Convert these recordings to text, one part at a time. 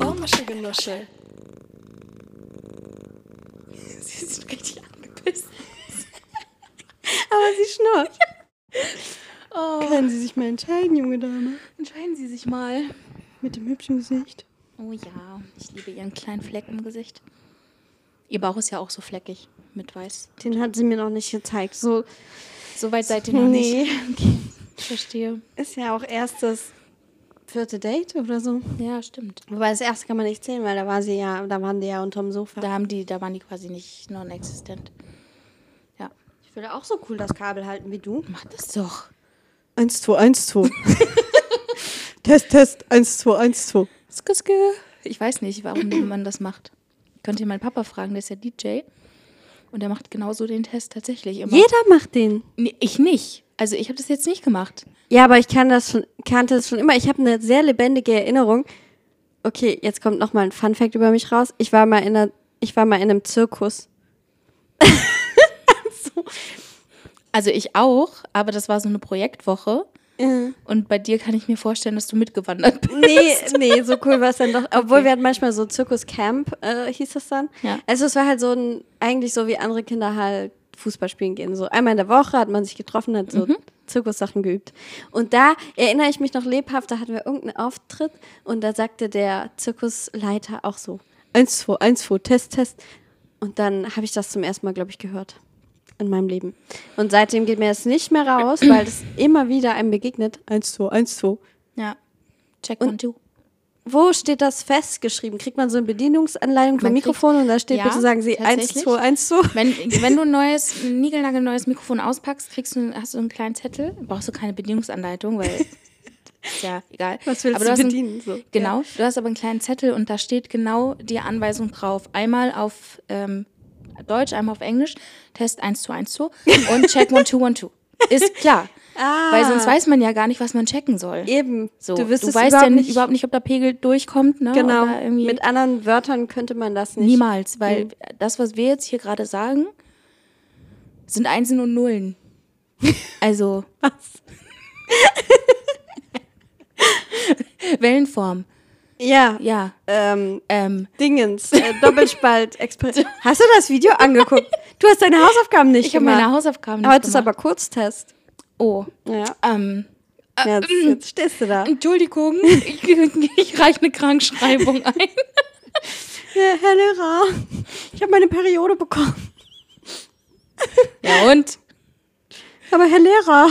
Ohrmuschelgenuschel. Sie ist richtig angepisst. Aber sie schnurrt. Oh. Können Sie sich mal entscheiden, junge Dame? Entscheiden Sie sich mal. Mit dem hübschen Gesicht. Oh ja, ich liebe Ihren kleinen Fleck im Gesicht. Ihr Bauch ist ja auch so fleckig mit weiß. Den hat sie mir noch nicht gezeigt. So So weit seid ihr noch Nee. nicht. Okay, ich verstehe. ist ja auch erst das vierte Date oder so. Ja, stimmt. Wobei das erste kann man nicht zählen, weil da war sie ja, da waren die ja unterm Sofa. Da haben die, da waren die quasi nicht non-existent. Ja. Ich würde auch so cool das Kabel halten wie du. Mach das doch. 1, 2, 1, 2. Test, Test, 1, 2, 1, 2. Skü, skü. Ich weiß nicht, warum man das macht. Könnt ihr meinen Papa fragen, der ist ja DJ. Und der macht genauso den Test tatsächlich immer. Jeder macht den. Nee, ich nicht. Also ich habe das jetzt nicht gemacht. Ja, aber ich kann das schon, kannte das schon immer. Ich habe eine sehr lebendige Erinnerung. Okay, jetzt kommt noch mal ein Fun Fact über mich raus. Ich war mal in einer, ich war mal in einem Zirkus. Also ich auch, aber das war so eine Projektwoche. Äh. Und bei dir kann ich mir vorstellen, dass du mitgewandert bist. Nee, nee, so cool war es dann doch. Obwohl wir hatten manchmal so Zirkuscamp, äh, hieß das dann. Ja. Also es war halt so ein, eigentlich so wie andere Kinder halt Fußball spielen gehen. So einmal in der Woche hat man sich getroffen, hat so Zirkussachen geübt. Und da erinnere ich mich noch lebhaft, da hatten wir irgendeinen Auftritt und da sagte der Zirkusleiter auch so, eins, zwei, eins, zwei, Test, Test. Und dann habe ich das zum ersten Mal, glaube ich, gehört in meinem Leben. Und seitdem geht mir das nicht mehr raus, weil das immer wieder einem begegnet. Eins, zwei, eins, zwei. Ja. Check one, two. Wo steht das festgeschrieben? Kriegt man so eine Bedienungsanleitung vom Mikrofon und da steht Ja, bitte sagen Sie 1, tatsächlich. 2, 1, 2. Wenn, wenn du ein neues, ein niegelnagelneues Mikrofon auspackst, kriegst du, hast du einen kleinen Zettel. Brauchst du keine Bedienungsanleitung, weil ist ja egal. Was willst aber du hast einen- bedienen? So. Genau, du hast aber einen kleinen Zettel und da steht genau die Anweisung drauf. Einmal auf ähm, Deutsch, einmal auf Englisch. Test 1 zu 1 zu und check 1 2 1 2. Ist klar. Ah, Weil sonst weiß man ja gar nicht, was man checken soll. eben. So, du du, weißt ja nicht, überhaupt nicht, ob der Pegel durchkommt. Ne? genau. Mit anderen Wörtern könnte man das nicht. Niemals, weil Mhm. das, was wir jetzt hier gerade sagen, sind Einsen und Nullen. Also. Was? Wellenform. Ja. Ja. Ähm, Ähm, Dingens. Äh, Doppelspalt. Hast du das Video angeguckt? Du hast deine Hausaufgaben nicht ich habe gemacht. meine Hausaufgaben nicht Heute ist gemacht. aber Kurztest. Oh. Ja. Ähm, Jetzt, jetzt stehst du da. Entschuldigung, ich, ich reiche eine Krankschreibung ein. Ja, Herr Lehrer, ich habe meine Periode bekommen. Ja, und? Aber Herr Lehrer.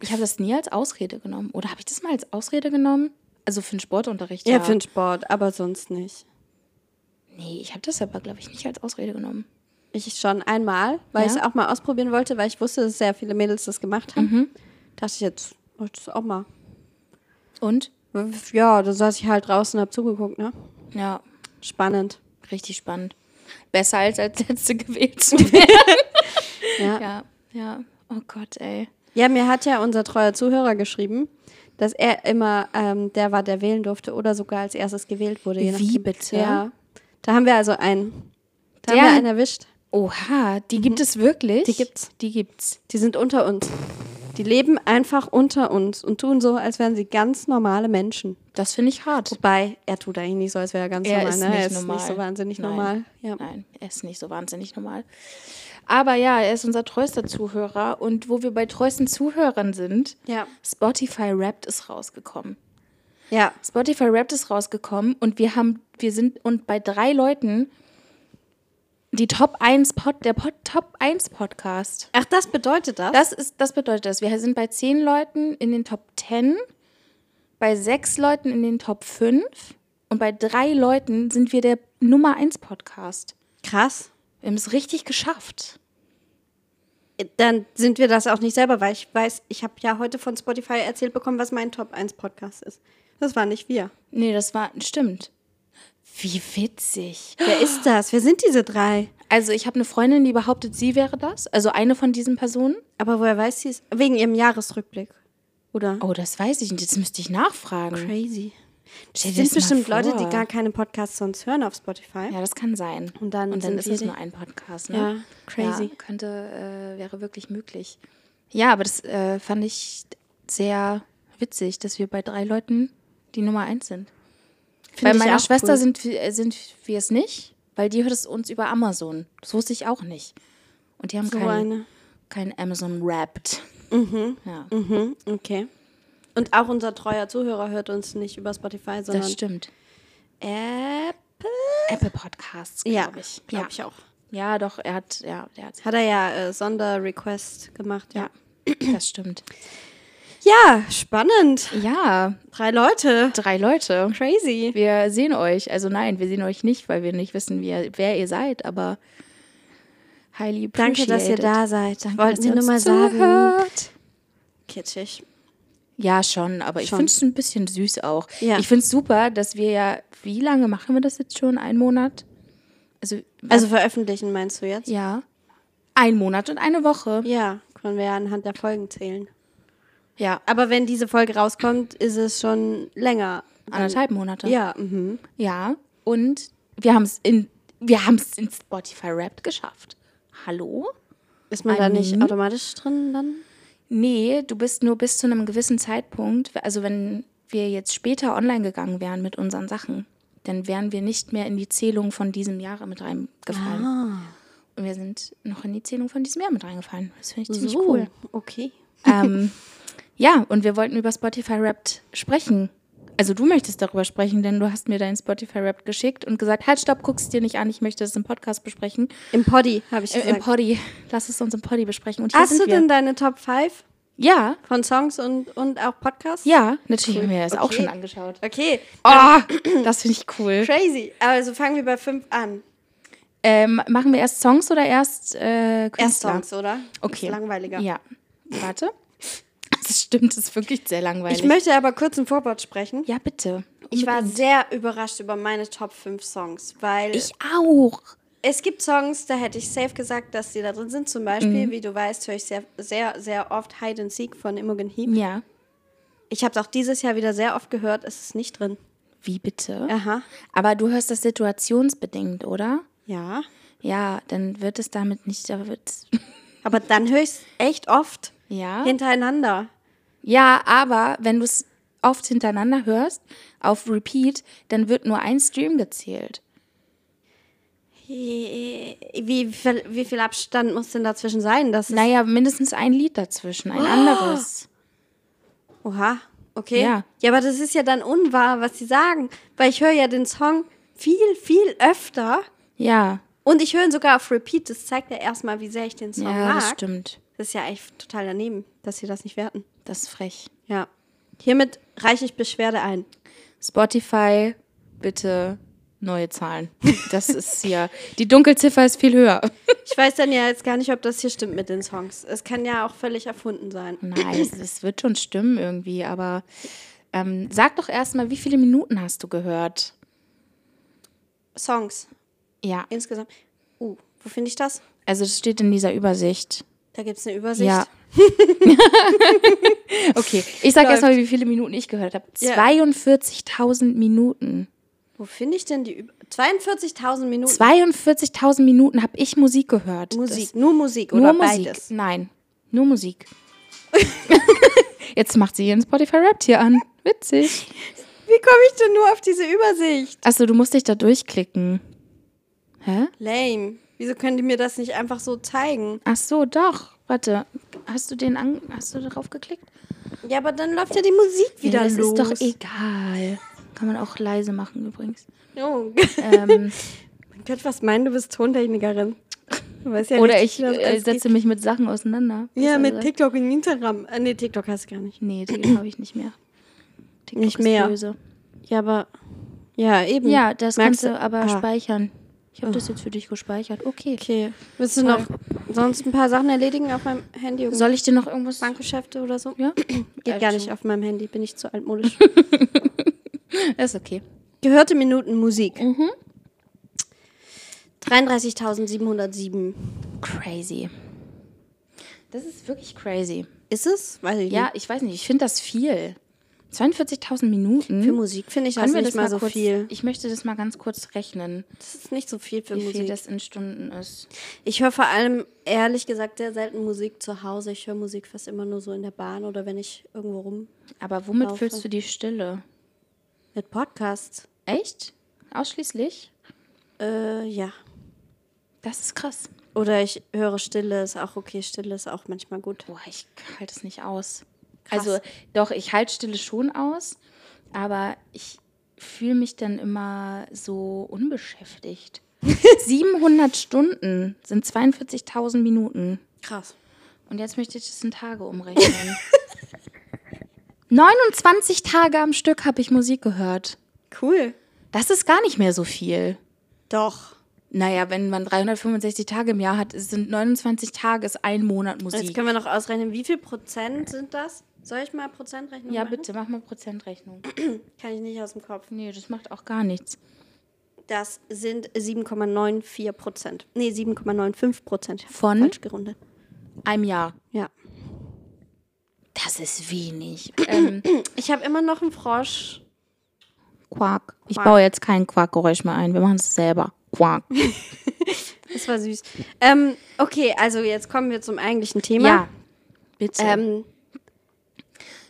Ich habe das nie als Ausrede genommen. Oder habe ich das mal als Ausrede genommen? Also für den Sportunterricht. Ja, Ja, für den Sport, aber sonst nicht. Nee, ich habe das aber, glaube ich, nicht als Ausrede genommen. Ich schon einmal, weil Ja? ich es auch mal ausprobieren wollte, weil ich wusste, dass sehr viele Mädels das gemacht haben. Dachte ich jetzt, mach ich das auch mal. Und? Ja, da saß ich halt draußen und hab zugeguckt, ne? Ja, Spannend. richtig spannend. Besser als als Letzte gewählt zu werden. Ja. ja. ja, ja. Oh Gott, ey. mir hat ja unser treuer Zuhörer geschrieben, dass er immer ähm, der war, der wählen durfte oder sogar als erstes gewählt wurde. Wie bitte? Ja. Da haben wir also einen. Da Der- haben wir einen erwischt. Oha, die gibt es wirklich? Die gibt's. Die gibt's. Die sind unter uns. Die leben einfach unter uns und tun so, als wären sie ganz normale Menschen. Das finde ich hart. Wobei, er tut eigentlich nicht so, als wäre er ganz Er normal. ist ne? er ist normal. nicht so wahnsinnig Nein. normal. Ja. Nein, er ist nicht so wahnsinnig normal. Aber ja, er ist unser treuester Zuhörer. Und wo wir bei treuesten Zuhörern sind, Ja. Spotify Wrapped ist rausgekommen. ja. Spotify Wrapped ist rausgekommen und wir haben, wir sind und bei drei Leuten die Top 1 Pod, der Pod, Top 1 Podcast. Ach, das bedeutet das? Das ist, das bedeutet das. Wir sind bei zehn Leuten in den Top 10, bei sechs Leuten in den Top 5 und bei drei Leuten sind wir der Nummer 1 Podcast. Krass. Wir haben es richtig geschafft. Dann sind wir das auch nicht selber, weil ich weiß, ich habe ja heute von Spotify erzählt bekommen, was mein Top 1 Podcast ist. Das war nicht wir. Nee, das war, stimmt. Wie witzig. Wer ist das? Wer sind diese drei? Also ich habe eine Freundin, die behauptet, sie wäre das. Also eine von diesen Personen. Aber woher weiß sie es? Wegen ihrem Jahresrückblick. Oder? Oh, das weiß ich nicht. Das müsste ich nachfragen. Crazy. Das Stell sind bestimmt Leute, die gar keine Podcasts sonst hören auf Spotify. Ja, das kann sein. Und dann Und dann ist es nur ein Podcast, ne? Ja, crazy. Ja, könnte, äh, wäre wirklich möglich. Ja, aber das äh, fand ich sehr witzig, dass wir bei drei Leuten die Nummer eins sind. Find bei meiner Schwester cool. sind, wir- sind wir es nicht, weil die hört es uns über Amazon. Das wusste ich auch nicht. Und die haben So kein, kein Amazon Wrapped. Ja, Mhm, okay. Und auch unser treuer Zuhörer hört uns nicht über Spotify, sondern das stimmt. Apple. Apple Podcasts, Ja, glaube ich. glaube ja. ich auch. Ja, doch, er hat, ja, der hat, Hat er ja äh, Sonderrequest gemacht, ja. ja, das stimmt. Ja, spannend. Ja, Drei Leute. drei Leute. Crazy. Wir sehen euch. Also nein, wir sehen euch nicht, weil wir nicht wissen, ihr, wer ihr seid, aber highly Danke, dass ihr appreciated. da seid. Danke, Wollten dass wir ihr nur mal sagen. zuhört. Kitschig. Ja, schon, aber ich Schon. finde es ein bisschen süß auch. Ja. Ich finde es super, dass wir ja, wie lange machen wir das jetzt schon? Ein Monat? Also, Also veröffentlichen meinst du jetzt? ja. Ein Monat und eine Woche. Ja, können wir ja anhand der Folgen zählen. Ja, Aber wenn diese Folge rauskommt, ist es schon länger. anderthalb Monate. Ja, mhm. Ja, und wir haben es in, wir haben es in Spotify Wrapped geschafft. Hallo? Ist man da nicht automatisch drin dann? Nee, du bist nur bis zu einem gewissen Zeitpunkt, also wenn wir jetzt später online gegangen wären mit unseren Sachen, dann wären wir nicht mehr in die Zählung von diesem Jahr mit reingefallen. Ah. Und wir sind noch in die Zählung von diesem Jahr mit reingefallen. Das finde ich ziemlich cool. okay. ähm, ja, und wir wollten über Spotify Wrapped sprechen. Also du möchtest darüber sprechen, denn du hast mir dein Spotify Wrapped geschickt und gesagt, halt, stopp, guck's dir nicht an, ich möchte das im Podcast besprechen. Im Poddy, habe ich Äh, gesagt. Im Poddy. Lass es uns im Poddy besprechen. Und hier Hast du wir. denn deine Top 5 ja, von Songs und, und auch Podcasts? ja, natürlich haben wir das auch Okay. schon angeschaut. Okay, Oh, das finde ich cool. crazy. Also fangen wir bei 5 an. Ähm, machen wir erst Songs oder erst äh, Erst Künstler? Songs, oder? Okay. Ist langweiliger. Ja. Warte. Das stimmt, das ist wirklich sehr langweilig. Ich möchte aber kurz ein Vorwort sprechen. ja, bitte. Ich war sehr überrascht über meine Top 5 Songs, weil Ich auch. es gibt Songs, da hätte ich safe gesagt, dass die da drin sind. Zum Mhm. Beispiel, wie du weißt, höre ich sehr, sehr, sehr oft Hide and Seek von Imogen Heap. Ja. Ich habe es auch dieses Jahr wieder sehr oft gehört, es ist nicht drin. Wie bitte? Aha. Aber du hörst das situationsbedingt, oder? Ja. Ja, dann wird es damit nicht. Da wird's Aber dann höre ich es echt oft ja. hintereinander. Ja, aber wenn du es oft hintereinander hörst, auf Repeat, dann wird nur ein Stream gezählt. Wie, viel, wie viel Abstand muss denn dazwischen sein? Das Naja, mindestens ein Lied dazwischen, ein anderes. Oha, okay. Ja. ja, aber das ist ja dann unwahr, was sie sagen. Weil ich höre ja den Song viel, viel öfter. Ja, Und ich höre ihn sogar auf Repeat. Das zeigt ja erstmal, wie sehr ich den Song ja, mag. das stimmt. Das ist ja echt total daneben, dass sie das nicht werten. Das ist frech. Ja. Hiermit reiche ich Beschwerde ein. Spotify, bitte neue Zahlen. Das ist hier. Die Dunkelziffer ist viel höher. Ich weiß dann ja jetzt gar nicht, ob das hier stimmt mit den Songs. Es kann ja auch völlig erfunden sein. Nein, es, es wird schon stimmen irgendwie, aber ähm, sag doch erstmal, wie viele Minuten hast du gehört? Songs Ja, insgesamt. Uh, wo finde ich das? also das steht in dieser Übersicht. Da gibt es eine Übersicht. Ja. okay, ich sag Läuft. erstmal, wie viele Minuten ich gehört habe. Ja. 42.000 Minuten. Wo finde ich denn die Üb 42.000 Minuten 42.000 Minuten habe ich Musik gehört. Musik? nur Musik Das, oder nur Musik. beides? Nein, nur Musik. Jetzt macht sie ihren Spotify Rap hier an. Witzig. Wie komme ich denn nur auf diese Übersicht? Achso, du musst dich da durchklicken. Hä? Lame. Wieso können die mir das nicht einfach so zeigen? Ach so, doch. Warte, hast du den an, hast du darauf geklickt? Ja, aber dann läuft ja die Musik wieder ja, das los. ist doch egal. Kann man auch leise machen übrigens. Oh. Ähm, Man könnte was meinen, du bist Tontechnikerin. Du weißt ja oder nicht, ich das äh, setze mich mit Sachen auseinander. Ja, mit. TikTok und Instagram. Äh, nee, TikTok hast du gar nicht. Nee, TikTok habe ich nicht mehr. TikTok Nicht ist mehr. böse. Ja, aber. Ja, eben. Ja, das Merkst kannst du aber Ah. speichern. Ich habe das jetzt für dich gespeichert. Okay. Okay. Willst du noch sonst ein paar Sachen erledigen auf meinem Handy? Soll ich dir noch irgendwas Bankgeschäfte oder so? Ja? Geht gar nicht auf meinem Handy, bin ich zu altmodisch. Ist okay. Gehörte Minuten Musik. Mhm. 33.707. Crazy. Das ist wirklich crazy. Ist es? Weiß ich Ja, nicht. ich weiß nicht, ich finde das viel. 42.000 Minuten. Für Musik finde ich das Können nicht mal so kurz, viel. Ich möchte das mal ganz kurz rechnen, Das ist nicht so viel für wie viel Musik. das in Stunden ist. Ich höre vor allem, ehrlich gesagt, sehr selten Musik zu Hause. Ich höre Musik fast immer nur so in der Bahn oder wenn ich irgendwo rum Aber womit Laufe. füllst du die Stille? mit Podcasts. Echt? Ausschließlich? Äh, ja. Das ist krass. Oder ich höre Stille, ist auch okay. Stille ist auch manchmal gut. Boah, ich halte es nicht aus. Krass. Also, doch, ich halte Stille schon aus, aber ich fühle mich dann immer so unbeschäftigt. 700 Stunden sind 42.000 Minuten. Krass. Und jetzt möchte ich das in Tage umrechnen. 29 Tage am Stück habe ich Musik gehört. Cool. Das ist gar nicht mehr so viel. Doch. Naja, wenn man 365 Tage im Jahr hat, sind 29 Tage ist ein Monat Musik. Jetzt können wir noch ausrechnen, wie viel Prozent sind das? Soll ich mal Prozentrechnung ja, machen? bitte, mach mal Prozentrechnung. Kann ich nicht aus dem Kopf. Nee, das macht auch gar nichts. Das sind 7,94 Prozent. Nee, 7,95 Prozent. Von? Falsch gerundet. Einem Jahr. Ja. Das ist wenig. ähm, Ich habe immer noch einen Frosch. Quark. Ich Quark. baue jetzt kein Quarkgeräusch mehr ein. Wir machen es selber. Quark. Das war süß. Ähm, okay, also jetzt kommen wir zum eigentlichen Thema. Ja. Bitte. Ähm,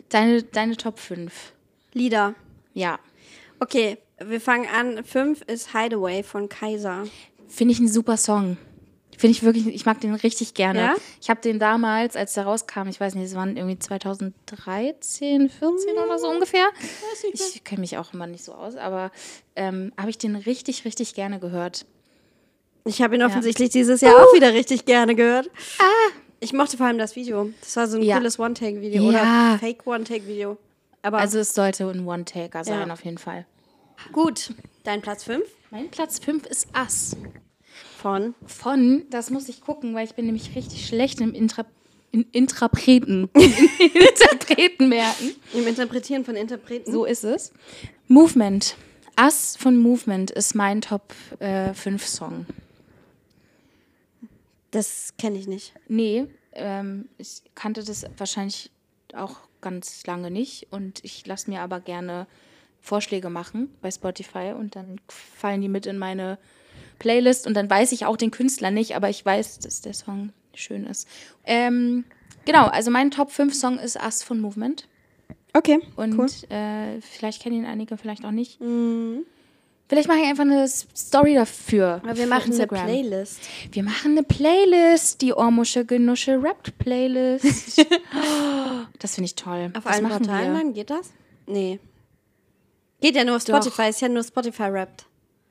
deine, deine Top 5. Lieder. Ja. Okay, wir fangen an. Fünf ist Hideaway von Kaiser. Finde ich ein super Song. Finde ich wirklich, ich mag den richtig gerne. Ja? Ich habe den damals, als der rauskam, ich weiß nicht, es waren irgendwie 2013, 14 oder so ungefähr. Ich kenne mich auch immer nicht so aus, aber ähm, habe ich den richtig, richtig gerne gehört. Ich habe ihn offensichtlich dieses Jahr auch wieder richtig gerne gehört. Ich mochte vor allem das Video. Das war so ein Ja. cooles One-Take-Video Ja. oder Fake-One-Take-Video. Aber Also es sollte ein One-Taker sein, Ja. auf jeden Fall. gut, dein Platz 5 Mein Platz 5 ist Ass. von Von, das muss ich gucken, weil ich bin nämlich richtig schlecht im Intra, in Interpreten. Interpreten merken. im Interpretieren von Interpreten. So ist es. Movement. Ass von Movement ist mein Top 5 Song. Das kenne ich nicht. Nee, ähm, ich kannte das wahrscheinlich auch ganz lange nicht und ich lasse mir aber gerne Vorschläge machen bei Spotify und dann fallen die mit in meine Playlist und dann weiß ich auch den Künstler nicht, aber ich weiß, dass der Song schön ist. Ähm, genau, also mein Top 5 Song ist Ass von Movement Okay, und cool. äh, vielleicht kennen ihn einige, vielleicht auch nicht. Vielleicht mache ich einfach eine Story dafür. Aber wir machen eine Instagram. Playlist. Wir machen eine Playlist, die Ormusche Genusche Rappt Playlist. Oh, das finde ich toll. Auf das allen machen Portalen dann? Geht das? Nee. Geht ja nur auf Doch. Spotify, ist ja nur Spotify rappt.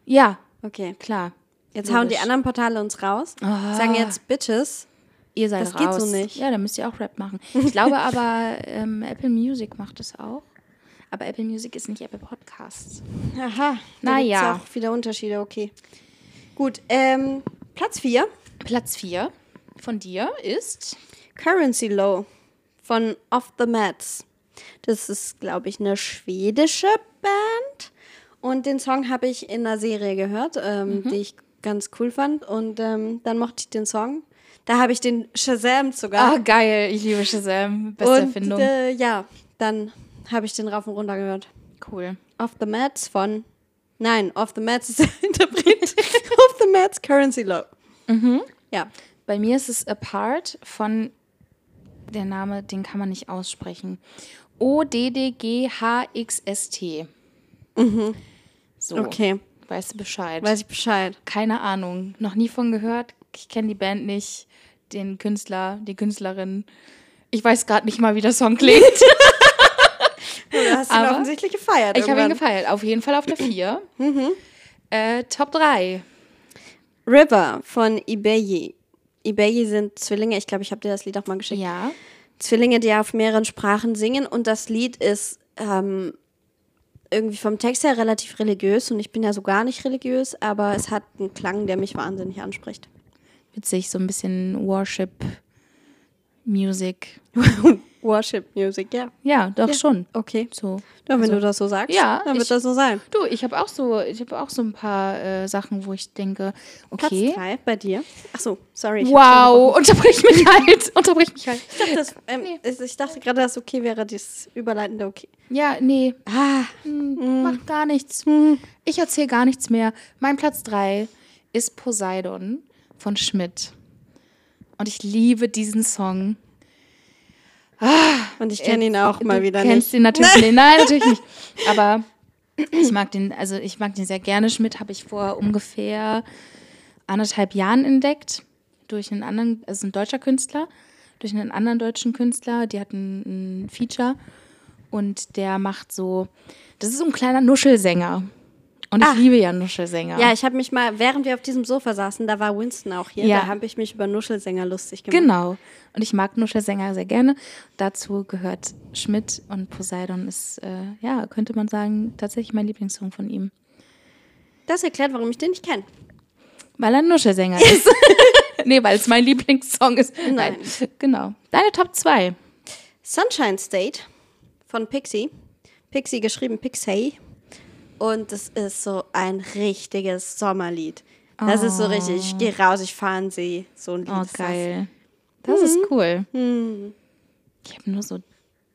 Ja, Okay. klar. Jetzt hauen die Logisch. anderen Portale uns raus, sagen jetzt Bitches. Ihr seid Das raus. geht so nicht. Ja, dann müsst ihr auch Rap machen. Ich glaube aber, ähm, Apple Music macht das auch. Aber Apple Music ist nicht Apple Podcasts. Aha. Na da auch wieder Unterschiede, okay. Gut, ähm, Platz 4. Platz 4 von dir ist. Currency Low von Off the Mats. Das ist, glaube ich, eine schwedische Band. Und den Song habe ich in einer Serie gehört, ähm, Mhm. die ich ganz cool fand. Und ähm, dann mochte ich den Song. Da habe ich den Shazam sogar. Ah, geil. Ich liebe Shazam. Beste und Erfindung. äh, ja, dann habe ich den rauf und runter gehört. cool. Off the Mats von. Nein, Off the Mats ist der Interpret. Off the Mats Currency Low. Mhm. Ja. Bei mir ist es Apart von der Name, den kann man nicht aussprechen. O-D-D-G-H-X-S-T. So. Okay. Weißt du Bescheid? Weiß ich Bescheid. Keine Ahnung. Noch nie von gehört. Ich kenne die Band nicht, den Künstler, die Künstlerin. Ich weiß gerade nicht mal, wie der Song klingt. Du hast ihn Aber offensichtlich gefeiert. ich habe ihn gefeiert. Auf jeden Fall auf der 4. äh, Top 3. River von Ibeyi. Ibeyi sind Zwillinge. Ich glaube, ich habe dir das Lied auch mal geschickt. Ja. Zwillinge, die auf mehreren Sprachen singen. Und das Lied ist ähm, irgendwie vom Text her relativ religiös. Und ich bin ja so gar nicht religiös, aber es hat einen Klang, der mich wahnsinnig anspricht. Witzig, so ein bisschen Worship, Music. Worship Music, ja. Ja, doch schon. Okay. So. Ja, wenn Also- du das so sagst, Ja, dann wird ich- das so sein. Du, ich habe auch so, ich habe auch so ein paar äh, Sachen, wo ich denke, okay. Platz drei bei dir. Ach so, sorry. Wow, unterbrich mich halt, unterbrich mich halt. Ich dachte, das, ähm, es- ich dachte gerade, dass okay wäre, dieses Überleitende okay. Ja, nee, Ah, hm, macht gar nichts. Ich erzähle gar nichts mehr. Mein Platz 3 ist Poseidon von Schmidt. Und ich liebe diesen Song. Und ich kenne ihn auch mal du wieder kennst nicht. ihn natürlich nicht. Nein, natürlich nicht. Aber ich mag den, also ich mag den sehr gerne. Schmidt habe ich vor ungefähr anderthalb Jahren entdeckt. Durch einen anderen, also ein deutscher Künstler, durch einen anderen deutschen Künstler. Die hatten ein Feature und der macht so, das ist so ein kleiner Nuschelsänger. Und ich Ah. liebe ja Nuschelsänger. Ja, ich habe mich mal, während wir auf diesem Sofa saßen, da war Winston auch hier, Ja. da habe ich mich über Nuschelsänger lustig gemacht. Genau. Und ich mag Nuschelsänger sehr gerne. Dazu gehört Schmidt und Poseidon ist, äh, ja, könnte man sagen, tatsächlich mein Lieblingssong von ihm. Das erklärt, warum ich den nicht kenne. Weil er ein Nuschelsänger ist. nee, weil es mein Lieblingssong ist. Nein. Genau. Deine Top 2. Sunshine State von Pixie. Pixie geschrieben Pixie. Und das ist so ein richtiges Sommerlied. Das ist so richtig, ich gehe raus, ich fahre an See. So ein Lied Oh, ist geil. Das ist Mhm. cool. Ich habe nur so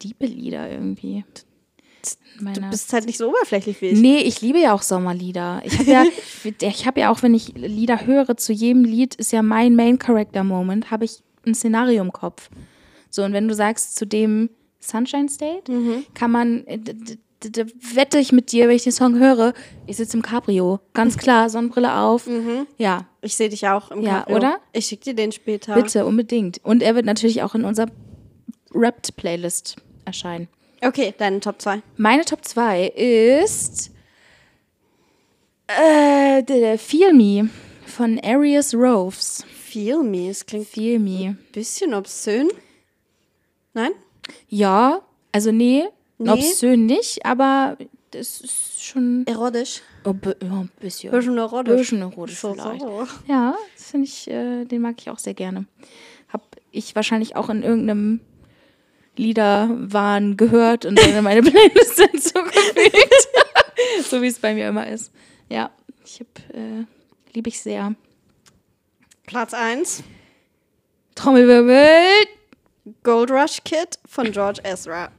diepe Lieder irgendwie. in das. Du bist halt nicht so oberflächlich wie ich. Nee, ich liebe ja auch Sommerlieder. Ich habe ja, ich habe ja auch, wenn ich Lieder höre, zu jedem Lied ist ja mein Main Character Moment, habe ich ein Szenario im Kopf. So, und wenn du sagst, zu dem Sunshine State, kann man, äh, d- d- d- d- wette ich mit dir, wenn ich den Song höre, ich sitze im Cabrio. Ganz klar, Sonnenbrille auf. Ja, Ich sehe dich auch im Ja, Cabrio. oder? Ich schicke dir den später. bitte, unbedingt. Und er wird natürlich auch in unserer Rapped-Playlist erscheinen. Okay, deine Top 2. Meine Top 2 ist äh, der Feel Me von Arius Roves. Feel Me, es klingt Feel Me. ein bisschen obszön. Nein? Ja, also nee, Nee? obszön nicht, aber das ist schon Erotisch. oh, ja, ein bisschen. Bisschen erotisch. Bisschen erotisch So, vielleicht. so. Ja, das finde ich, äh, den mag ich auch sehr gerne. Hab ich wahrscheinlich auch in irgendeinem Liederwahn gehört und dann in meine Playlist hinzugefügt. so wie es bei mir immer ist. Ja, ich hab, äh, liebe ich sehr. Platz 1. Trommelwirbel. Gold Rush Kid von George Ezra.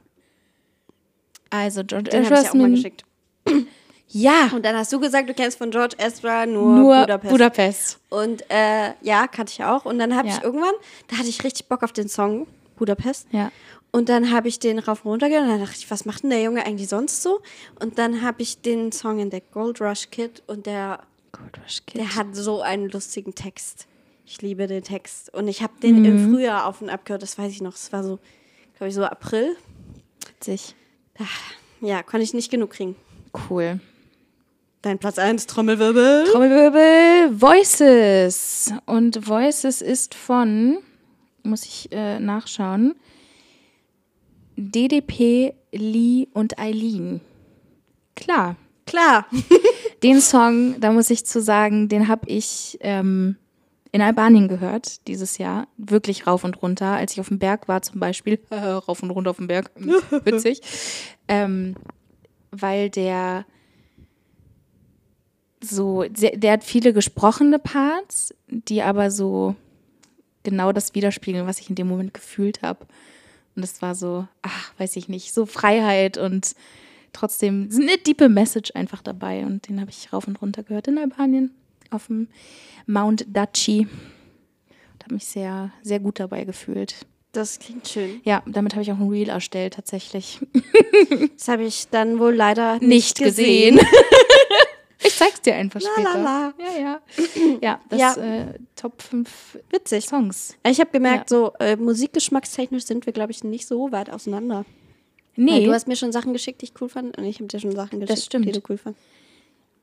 Also George Den Ezra ist auch mal ein- geschickt. Ja, Und dann hast du gesagt, du kennst von George Ezra nur, nur Budapest. Budapest. Und äh, ja, kannte ich auch. Und dann habe Ja. ich irgendwann, da hatte ich richtig Bock auf den Song Budapest. Ja. Und dann habe ich den rauf und runter gehört und dann dachte ich, was macht denn der Junge eigentlich sonst so? Und dann habe ich den Song entdeckt, Gold Rush Kid, und der, Gold Rush Kid. der hat so einen lustigen Text. Ich liebe den Text. Und ich habe den im Frühjahr auf und ab gehört, das weiß ich noch. Es war so, glaube ich, so April. Witzig. Ja, konnte ich nicht genug kriegen. Cool. Dein Platz 1, Trommelwirbel. Trommelwirbel, Voices. Und Voices ist von, muss ich äh, nachschauen, DDP, Lee und Eileen. Klar. Klar. Den Song, da muss ich zu sagen, den habe ich ähm, in Albanien gehört dieses Jahr. Wirklich rauf und runter. Als ich auf dem Berg war zum Beispiel. rauf und runter auf dem Berg. Witzig. ähm, weil der so, der, hat viele gesprochene Parts, die aber so genau das widerspiegeln, was ich in dem Moment gefühlt habe. Und es war so, ach, weiß ich nicht, so Freiheit und trotzdem eine diepe Message einfach dabei. Und den habe ich rauf und runter gehört in Albanien auf dem Mount Daci. Und habe mich sehr, sehr gut dabei gefühlt. Das klingt schön. Ja, damit habe ich auch ein Reel erstellt, tatsächlich. Das habe ich dann wohl leider nicht, Nicht gesehen. gesehen. ich zeig's dir einfach La, später. la, la. Ja, ja. Ja, das Ja. Äh, Top 5 Witzig. Songs. Ich habe gemerkt, Ja. so äh, musikgeschmackstechnisch sind wir, glaube ich, nicht so weit auseinander. Weil Nee, du hast mir schon Sachen geschickt, die ich cool fand, und ich habe dir schon Sachen geschickt, die du cool fandst.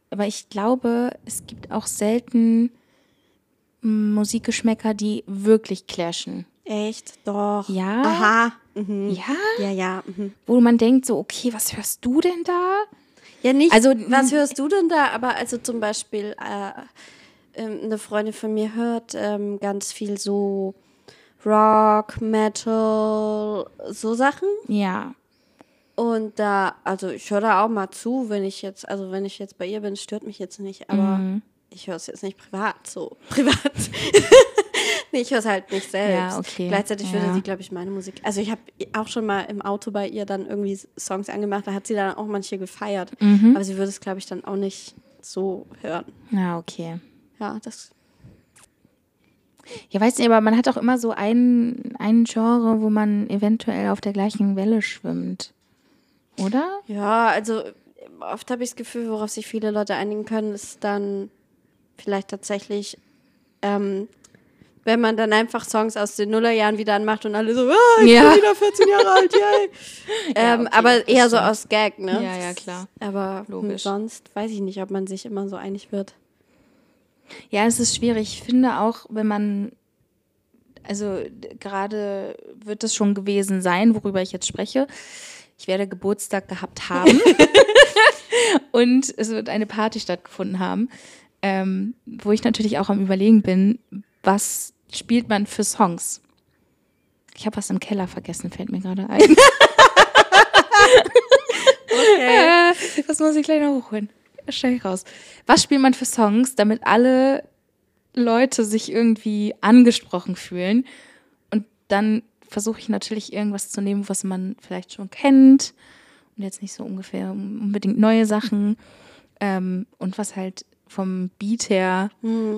Aber ich glaube, es gibt auch selten mm, Musikgeschmäcker, die wirklich clashen. Echt? Doch. Ja? Aha. Mhm. Ja? Ja, ja. Mhm. Wo man denkt so, okay, was hörst du denn da? Ja, nicht. Also, was hörst du denn da? Aber also zum Beispiel, äh, ähm, eine Freundin von mir hört ähm, ganz viel so Rock, Metal, so Sachen. Ja. Und da, also ich höre da auch mal zu, wenn ich jetzt, also wenn ich jetzt bei ihr bin, stört mich jetzt nicht, aber Mhm. ich höre es jetzt nicht privat, so privat. nee, ich höre es halt nicht selbst. Ja, okay. Gleichzeitig würde Ja. sie, glaube ich, meine Musik. Also ich habe auch schon mal im Auto bei ihr dann irgendwie Songs angemacht, da hat sie dann auch manche gefeiert. Mhm. Aber sie würde es, glaube ich, dann auch nicht so hören. Ja, okay. Ja, das. Ja, weiß nicht, aber man hat auch immer so ein, ein Genre, wo man eventuell auf der gleichen Welle schwimmt. Oder? Ja, also oft habe ich das Gefühl, worauf sich viele Leute einigen können, ist dann vielleicht tatsächlich, ähm, wenn man dann einfach Songs aus den Nullerjahren wieder anmacht und alle so, ah, ich Ja. bin wieder 14 Jahre alt, yay. ähm, okay, aber eher so aus Gag, ne? Ja, ja, klar. Aber Logisch. sonst weiß ich nicht, ob man sich immer so einig wird. Ja, es ist schwierig. Ich finde auch, wenn man, also gerade wird es schon gewesen sein, worüber ich jetzt spreche. Ich werde Geburtstag gehabt haben und es wird eine Party stattgefunden haben, ähm, wo ich natürlich auch am Überlegen bin, was spielt man für Songs? Ich habe was im Keller vergessen, fällt mir gerade ein. Äh, das muss ich gleich noch hochholen. Stell ich raus. Was spielt man für Songs, damit alle Leute sich irgendwie angesprochen fühlen? Und dann versuche ich natürlich irgendwas zu nehmen, was man vielleicht schon kennt und jetzt nicht so ungefähr unbedingt neue Sachen ähm, und was halt vom Beat her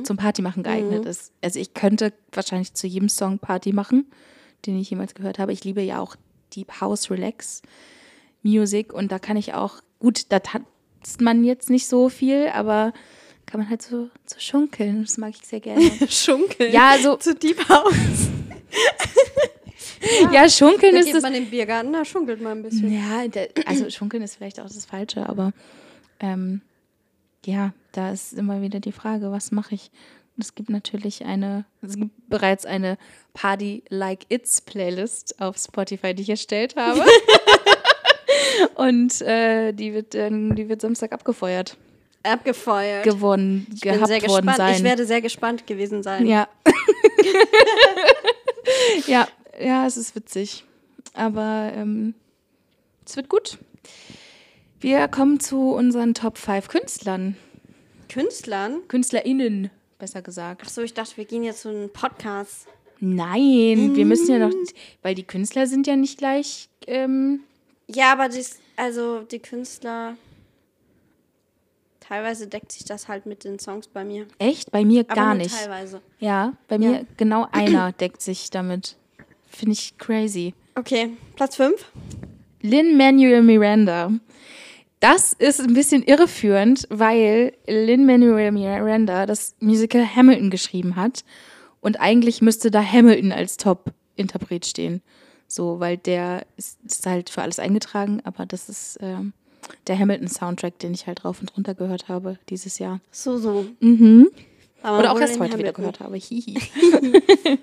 zum Partymachen geeignet ist. Also ich könnte wahrscheinlich zu jedem Song Party machen, den ich jemals gehört habe. Ich liebe ja auch Deep House Relax Music und da kann ich auch, gut, da tanzt man jetzt nicht so viel, aber kann man halt so, so schunkeln. Das mag ich sehr gerne. Schunkeln. ja, so, Zu Deep House. ja, schunkeln Da ist geht man im Biergarten, da schunkelt man ein bisschen. Ja, da, also schunkeln ist vielleicht auch das Falsche, aber ähm, ja, da ist immer wieder die Frage, was mache ich? Und es gibt natürlich eine, es gibt bereits eine Party Like It's Playlist auf Spotify, die ich erstellt habe. Und äh, die wird dann, die wird Samstag abgefeuert, Abgefeuert. gewonnen, ich bin gehabt sehr worden gespannt. sein. Ich werde sehr gespannt gewesen sein. Ja. ja, ja, es ist witzig. Aber ähm, es wird gut. Wir kommen zu unseren Top 5 Künstlern. Künstlern? KünstlerInnen, besser gesagt. Achso, ich dachte, wir gehen jetzt zu einem Podcast. Nein, wir müssen ja noch, weil die Künstler sind ja nicht gleich. Ähm, Ja, aber dies, also die Künstler. Teilweise deckt sich das halt mit den Songs bei mir. echt? Bei mir Aber gar nicht. teilweise. Ja, bei mir Ja. genau einer deckt sich damit. Finde ich crazy. Okay, Platz 5. Lin Manuel Miranda. Das ist ein bisschen irreführend, weil Lin Manuel Miranda das Musical Hamilton geschrieben hat und eigentlich müsste da Hamilton als Top-Interpret stehen. So, weil der ist, ist halt für alles eingetragen, aber das ist ähm, der Hamilton-Soundtrack, den ich halt rauf und runter gehört habe dieses Jahr. So, so. Mhm. Aber Oder auch erst heute wieder Hamilton. gehört habe. Hihi.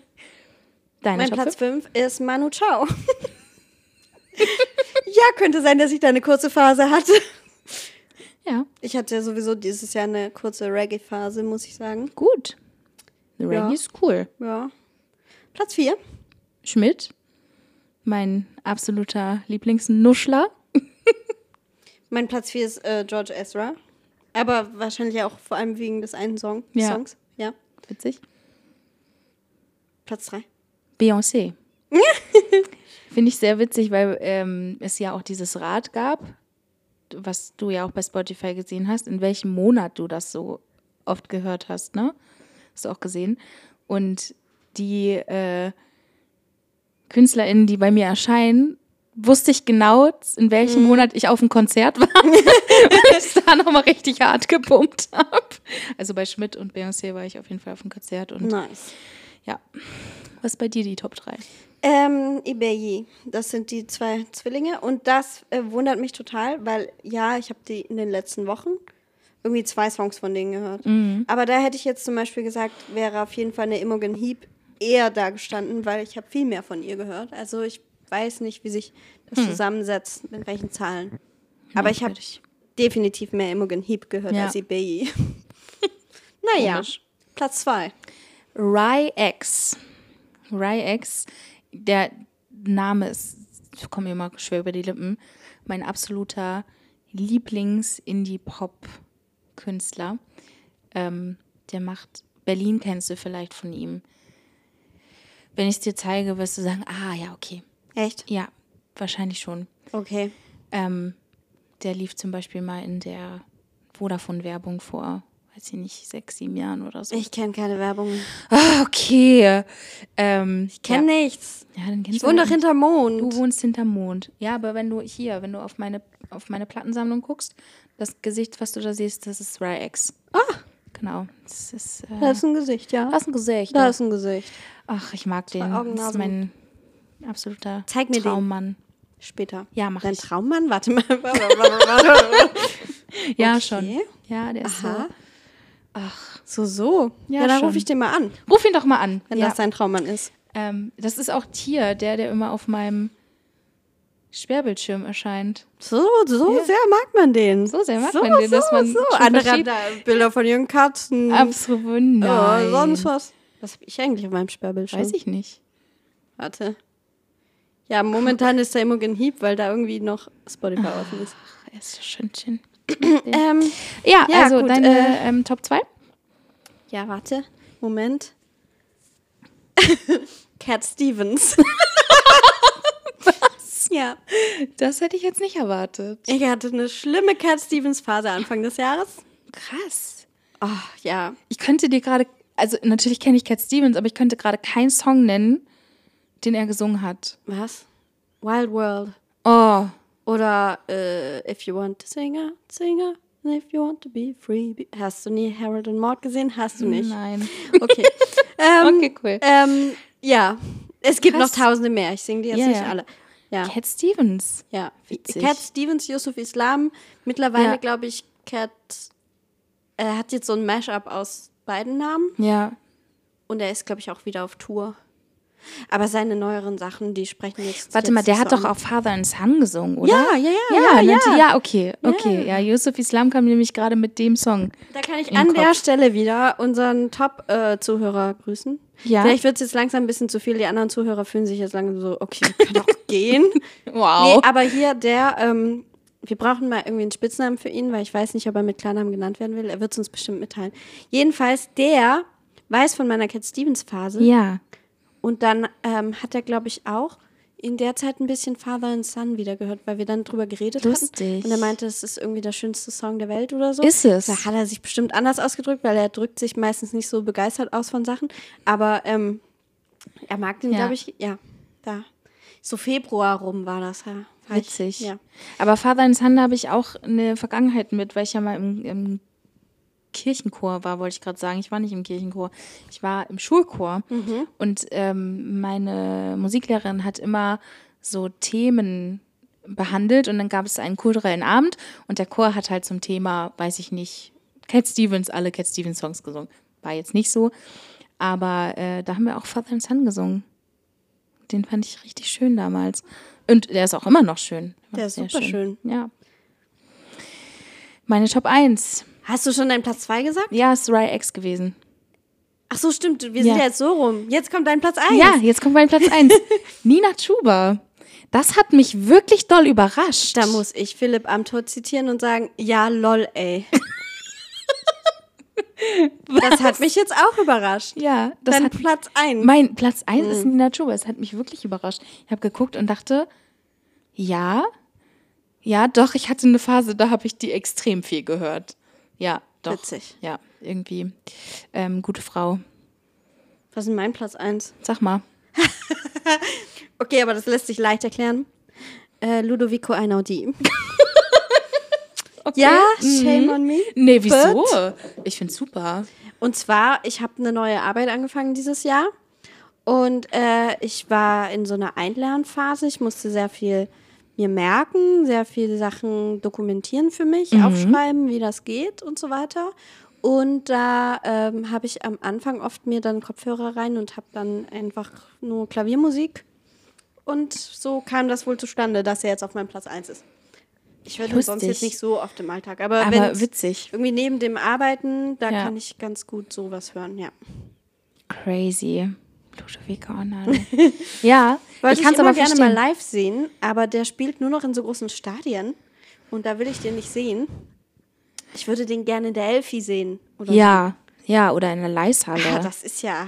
Deine Mein Top Platz fünf? 5 ist Manu Chao. ja, könnte sein, dass ich da eine kurze Phase hatte. Ja, Ich hatte ja sowieso dieses Jahr eine kurze Reggae-Phase, muss ich sagen. gut. Reggae Ja. ist cool. Ja. Platz 4. Schmidt, mein absoluter Lieblingsnuschler. Mein Platz 4 ist äh, George Ezra. Aber wahrscheinlich auch vor allem wegen des einen Song Ja. Songs. Ja. Witzig. Platz 3. Beyoncé. Finde ich sehr witzig, weil ähm, es ja auch dieses Rad gab, was du ja auch bei Spotify gesehen hast, in welchem Monat du das so oft gehört hast, ne? Hast du auch gesehen. Und die äh, KünstlerInnen, die bei mir erscheinen, wusste ich genau, in welchem Monat ich auf dem Konzert war, weil ich da nochmal richtig hart gepumpt habe. Also bei Schmidt und Beyoncé war ich auf jeden Fall auf dem Konzert und Nice. Ja. Was ist bei dir die Top 3? Ähm, Ibeyi. Das sind die zwei Zwillinge. Und das äh, wundert mich total, weil ja, ich habe die in den letzten Wochen irgendwie zwei Songs von denen gehört. Aber da hätte ich jetzt zum Beispiel gesagt, wäre auf jeden Fall eine Imogen Heap eher da gestanden, weil ich habe viel mehr von ihr gehört. Also ich weiß nicht, wie sich das zusammensetzt, mit welchen Zahlen. Aber ich habe definitiv mehr Imogen Heap gehört Ja. als Ibeyi. naja, Komisch. Platz zwei. Rye X. Ryex, der Name ist, kommt mir immer schwer über die Lippen, mein absoluter Lieblings-Indie-Pop-Künstler. Ähm, der macht, Berlin kennst du vielleicht von ihm. Wenn ich es dir zeige, wirst du sagen, ah ja, okay. Echt? Ja, wahrscheinlich schon. Okay. Ähm, der lief zum Beispiel mal in der Vodafone-Werbung vor, weiß ich nicht, sechs, sieben Jahren oder so. Ich kenne keine Werbung. Ah, okay. Ähm, ich Kenn nichts. Ja, dann kennst Ich wohne doch hinterm Mond. Du wohnst hinterm Mond. Ja, aber wenn du hier, wenn du auf meine, auf meine Plattensammlung guckst, das Gesicht, was du da siehst, das ist Ryex. Ah, Genau. Das ist, äh, da ist ein Gesicht, ja. das ist ein Gesicht. Da ja. ist ein Gesicht. Ach, ich mag den. Augen, das ist mein absoluter Zeig mir den. Traummann. Später. Ja, mach Dein ich. Traummann? Warte mal. Ja, Okay. schon. Ja, der ist Aha. so. Ach, So, so. Ja, Ja, dann rufe ich den mal an, ruf ihn doch mal an. wenn ja. das dein Traummann ist. ähm, das ist auch Tier, der, der immer auf meinem Sperrbildschirm erscheint. So, so Ja. sehr mag man den. So sehr mag so, man den, so, dass man so. Andere Bilder von ihren Katzen. Absolut. Nein. Ja, sonst was. Was habe ich eigentlich auf meinem Sperrbildschirm? Weiß ich nicht. Warte. Ja, momentan ist da Imogen Heap, weil da irgendwie noch Spotify offen ist. Ach, er ist so schön, schön. Ähm, Ja, Ja, also gut, deine äh, ähm, Top 2? ja, warte. Moment. Cat Stevens. Was? Ja. Das hätte ich jetzt nicht erwartet. Ich hatte eine schlimme Cat Stevens Phase Anfang des Jahres. Krass. Oh, ja. Ich könnte dir gerade, also natürlich kenne ich Cat Stevens, aber ich könnte gerade keinen Song nennen, den er gesungen hat. Was? Wild World. Oh, Oder äh, If You Want to Sing a Singer, and If You Want to Be Free. Be Hast du nie Harold und Maud gesehen? Hast du nicht. nein. Okay. ähm, Okay, cool. Ähm, ja. Es gibt Krass. noch tausende mehr. Ich singe die jetzt Ja, nicht ja. alle. Ja. Cat Stevens. ja. Witzig. Cat Stevens, Yusuf Islam. Mittlerweile, Ja. glaube ich, Cat er hat jetzt so ein Mashup aus beiden Namen. Ja. Und er ist, glaube ich, auch wieder auf Tour. Aber seine neueren Sachen, die sprechen jetzt. Warte jetzt mal, der hat doch auch Father and Son gesungen, oder? Ja, ja, ja, Ja, ja, ja, ja. okay, okay. Ja, Yusuf Islam kam nämlich gerade mit dem Song. Da kann ich an der Kopf. Stelle wieder unseren Top-Zuhörer grüßen. Ja. Vielleicht wird es jetzt langsam ein bisschen zu viel. Die anderen Zuhörer fühlen sich jetzt langsam so, okay, können auch gehen. Wow. Nee, aber hier der, ähm, wir brauchen mal irgendwie einen Spitznamen für ihn, weil ich weiß nicht, ob er mit Klarnamen genannt werden will. Er wird es uns bestimmt mitteilen. Jedenfalls, der weiß von meiner Cat Stevens Phase. ja. Und dann ähm, hat er, glaube ich, auch in der Zeit ein bisschen Father and Son wieder gehört, weil wir dann drüber geredet Lustig. hatten. Und er meinte, es ist irgendwie der schönste Song der Welt oder so. Ist es? Da hat er sich bestimmt anders ausgedrückt, weil er drückt sich meistens nicht so begeistert aus von Sachen. Aber ähm, er mag den, Ja. glaube ich, ja, da. So Februar rum war das, ja. War ich- Witzig. Ja. Aber Father and Son habe ich auch eine Vergangenheit mit, weil ich ja mal im, im Kirchenchor war, wollte ich gerade sagen. Ich war nicht im Kirchenchor. Ich war im Schulchor. Mhm. Und ähm, meine Musiklehrerin hat immer so Themen behandelt und dann gab es einen kulturellen Abend und der Chor hat halt zum Thema, weiß ich nicht, Cat Stevens, alle Cat Stevens Songs gesungen. War jetzt nicht so, aber äh, da haben wir auch Father and Son gesungen. Den fand ich richtig schön damals. Und der ist auch immer noch schön. Der ist super schön. Ja. Meine Top 1. Hast du schon deinen Platz 2 gesagt? Ja, ist Rye X gewesen. Ach so, stimmt. Wir Ja. sind ja jetzt so rum. Jetzt kommt dein Platz 1. Ja, jetzt kommt mein Platz 1. Nina Chuba. Das hat mich wirklich doll überrascht. Da muss ich Philipp Amthor zitieren und sagen, ja, lol, ey. das hat mich jetzt auch überrascht. ja, das Dein hat Platz 1. Mein Platz 1 ist Nina Chuba. Es hat mich wirklich überrascht. Ich habe geguckt und dachte, ja, ja, doch, ich hatte eine Phase, da habe ich die extrem viel gehört. Ja, doch. Witzig. Ja, irgendwie. Ähm, gute Frau. Was ist mein Platz 1? Sag mal. Okay, aber das lässt sich leicht erklären. Äh, Ludovico Einaudi. Okay. Ja, Mhm. shame on me. Nee, wieso? Ich find's super. Und zwar, ich habe eine neue Arbeit angefangen dieses Jahr. Und äh, ich war in so einer Einlernphase. Ich musste sehr viel mir merken, sehr viele Sachen dokumentieren für mich, aufschreiben, wie das geht und so weiter. Und da ähm, habe ich am Anfang oft mir dann Kopfhörer rein und habe dann einfach nur Klaviermusik. Und so kam das wohl zustande, dass er jetzt auf meinem Platz 1 ist. Ich höre sonst jetzt nicht so oft im Alltag. Aber, Aber witzig. irgendwie neben dem Arbeiten, da Ja. kann ich ganz gut sowas hören, ja. Crazy. Ludovico Arnaldo. ja, Wollte ich kann es aber gerne verstehen. mal live sehen, aber der spielt nur noch in so großen Stadien und da will ich den nicht sehen. Ich würde den gerne in der Elfi sehen. Ja, ja, oder in der so. Leishalle. Ah, das ist ja,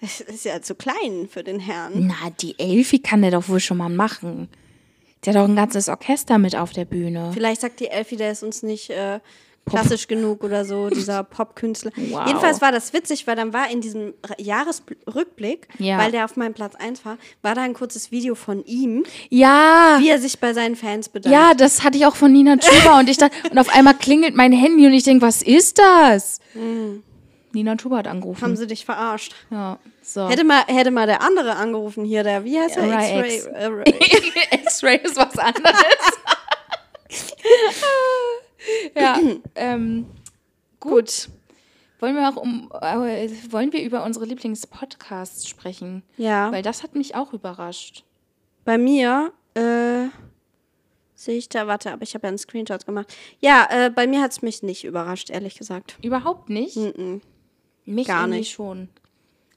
das ist ja zu klein für den Herrn. Na, die Elfi kann der doch wohl schon mal machen. Der hat doch ein ganzes Orchester mit auf der Bühne. Vielleicht sagt die Elfi, der ist uns nicht äh, klassisch genug oder so, dieser Popkünstler. Wow. Jedenfalls war das witzig, weil dann war in diesem Jahresrückblick, Ja. weil der auf meinem Platz 1 war, war da ein kurzes Video von ihm, Ja, wie er sich bei seinen Fans bedankt. ja, das hatte ich auch von Nina Chuba und ich dachte, und auf einmal klingelt mein Handy und ich denke, was ist das? Nina Chuba hat angerufen. Haben sie dich verarscht. ja, so. Hätte mal, hätte mal der andere angerufen hier, der, wie heißt er? X-Ray. Äh, Ray- X-Ray ist was anderes. ja, ähm, gut. Wollen wir auch um, äh, wollen wir über unsere Lieblingspodcasts sprechen? ja, Weil das hat mich auch überrascht. bei mir äh, sehe ich da, warte, aber ich habe ja einen Screenshot gemacht. Ja, äh, bei mir hat es mich nicht überrascht, ehrlich gesagt. Überhaupt nicht? Mhm. Mich Gar nicht. schon.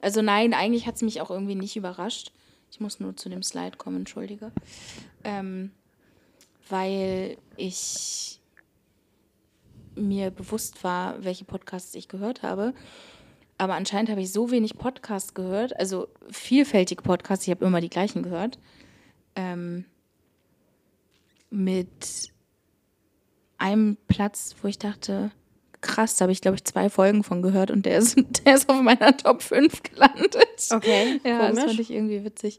Also nein, eigentlich hat es mich auch irgendwie nicht überrascht. Ich muss nur zu dem Slide kommen, entschuldige. Ähm, weil ich mir bewusst war, welche Podcasts ich gehört habe. Aber anscheinend habe ich so wenig Podcasts gehört, also vielfältige Podcasts, ich habe immer die gleichen gehört, ähm, mit einem Platz, wo ich dachte, krass, da habe ich, glaube ich, zwei Folgen von gehört und der ist, der ist auf meiner Top 5 gelandet. Okay, Ja, das komisch. fand ich irgendwie witzig.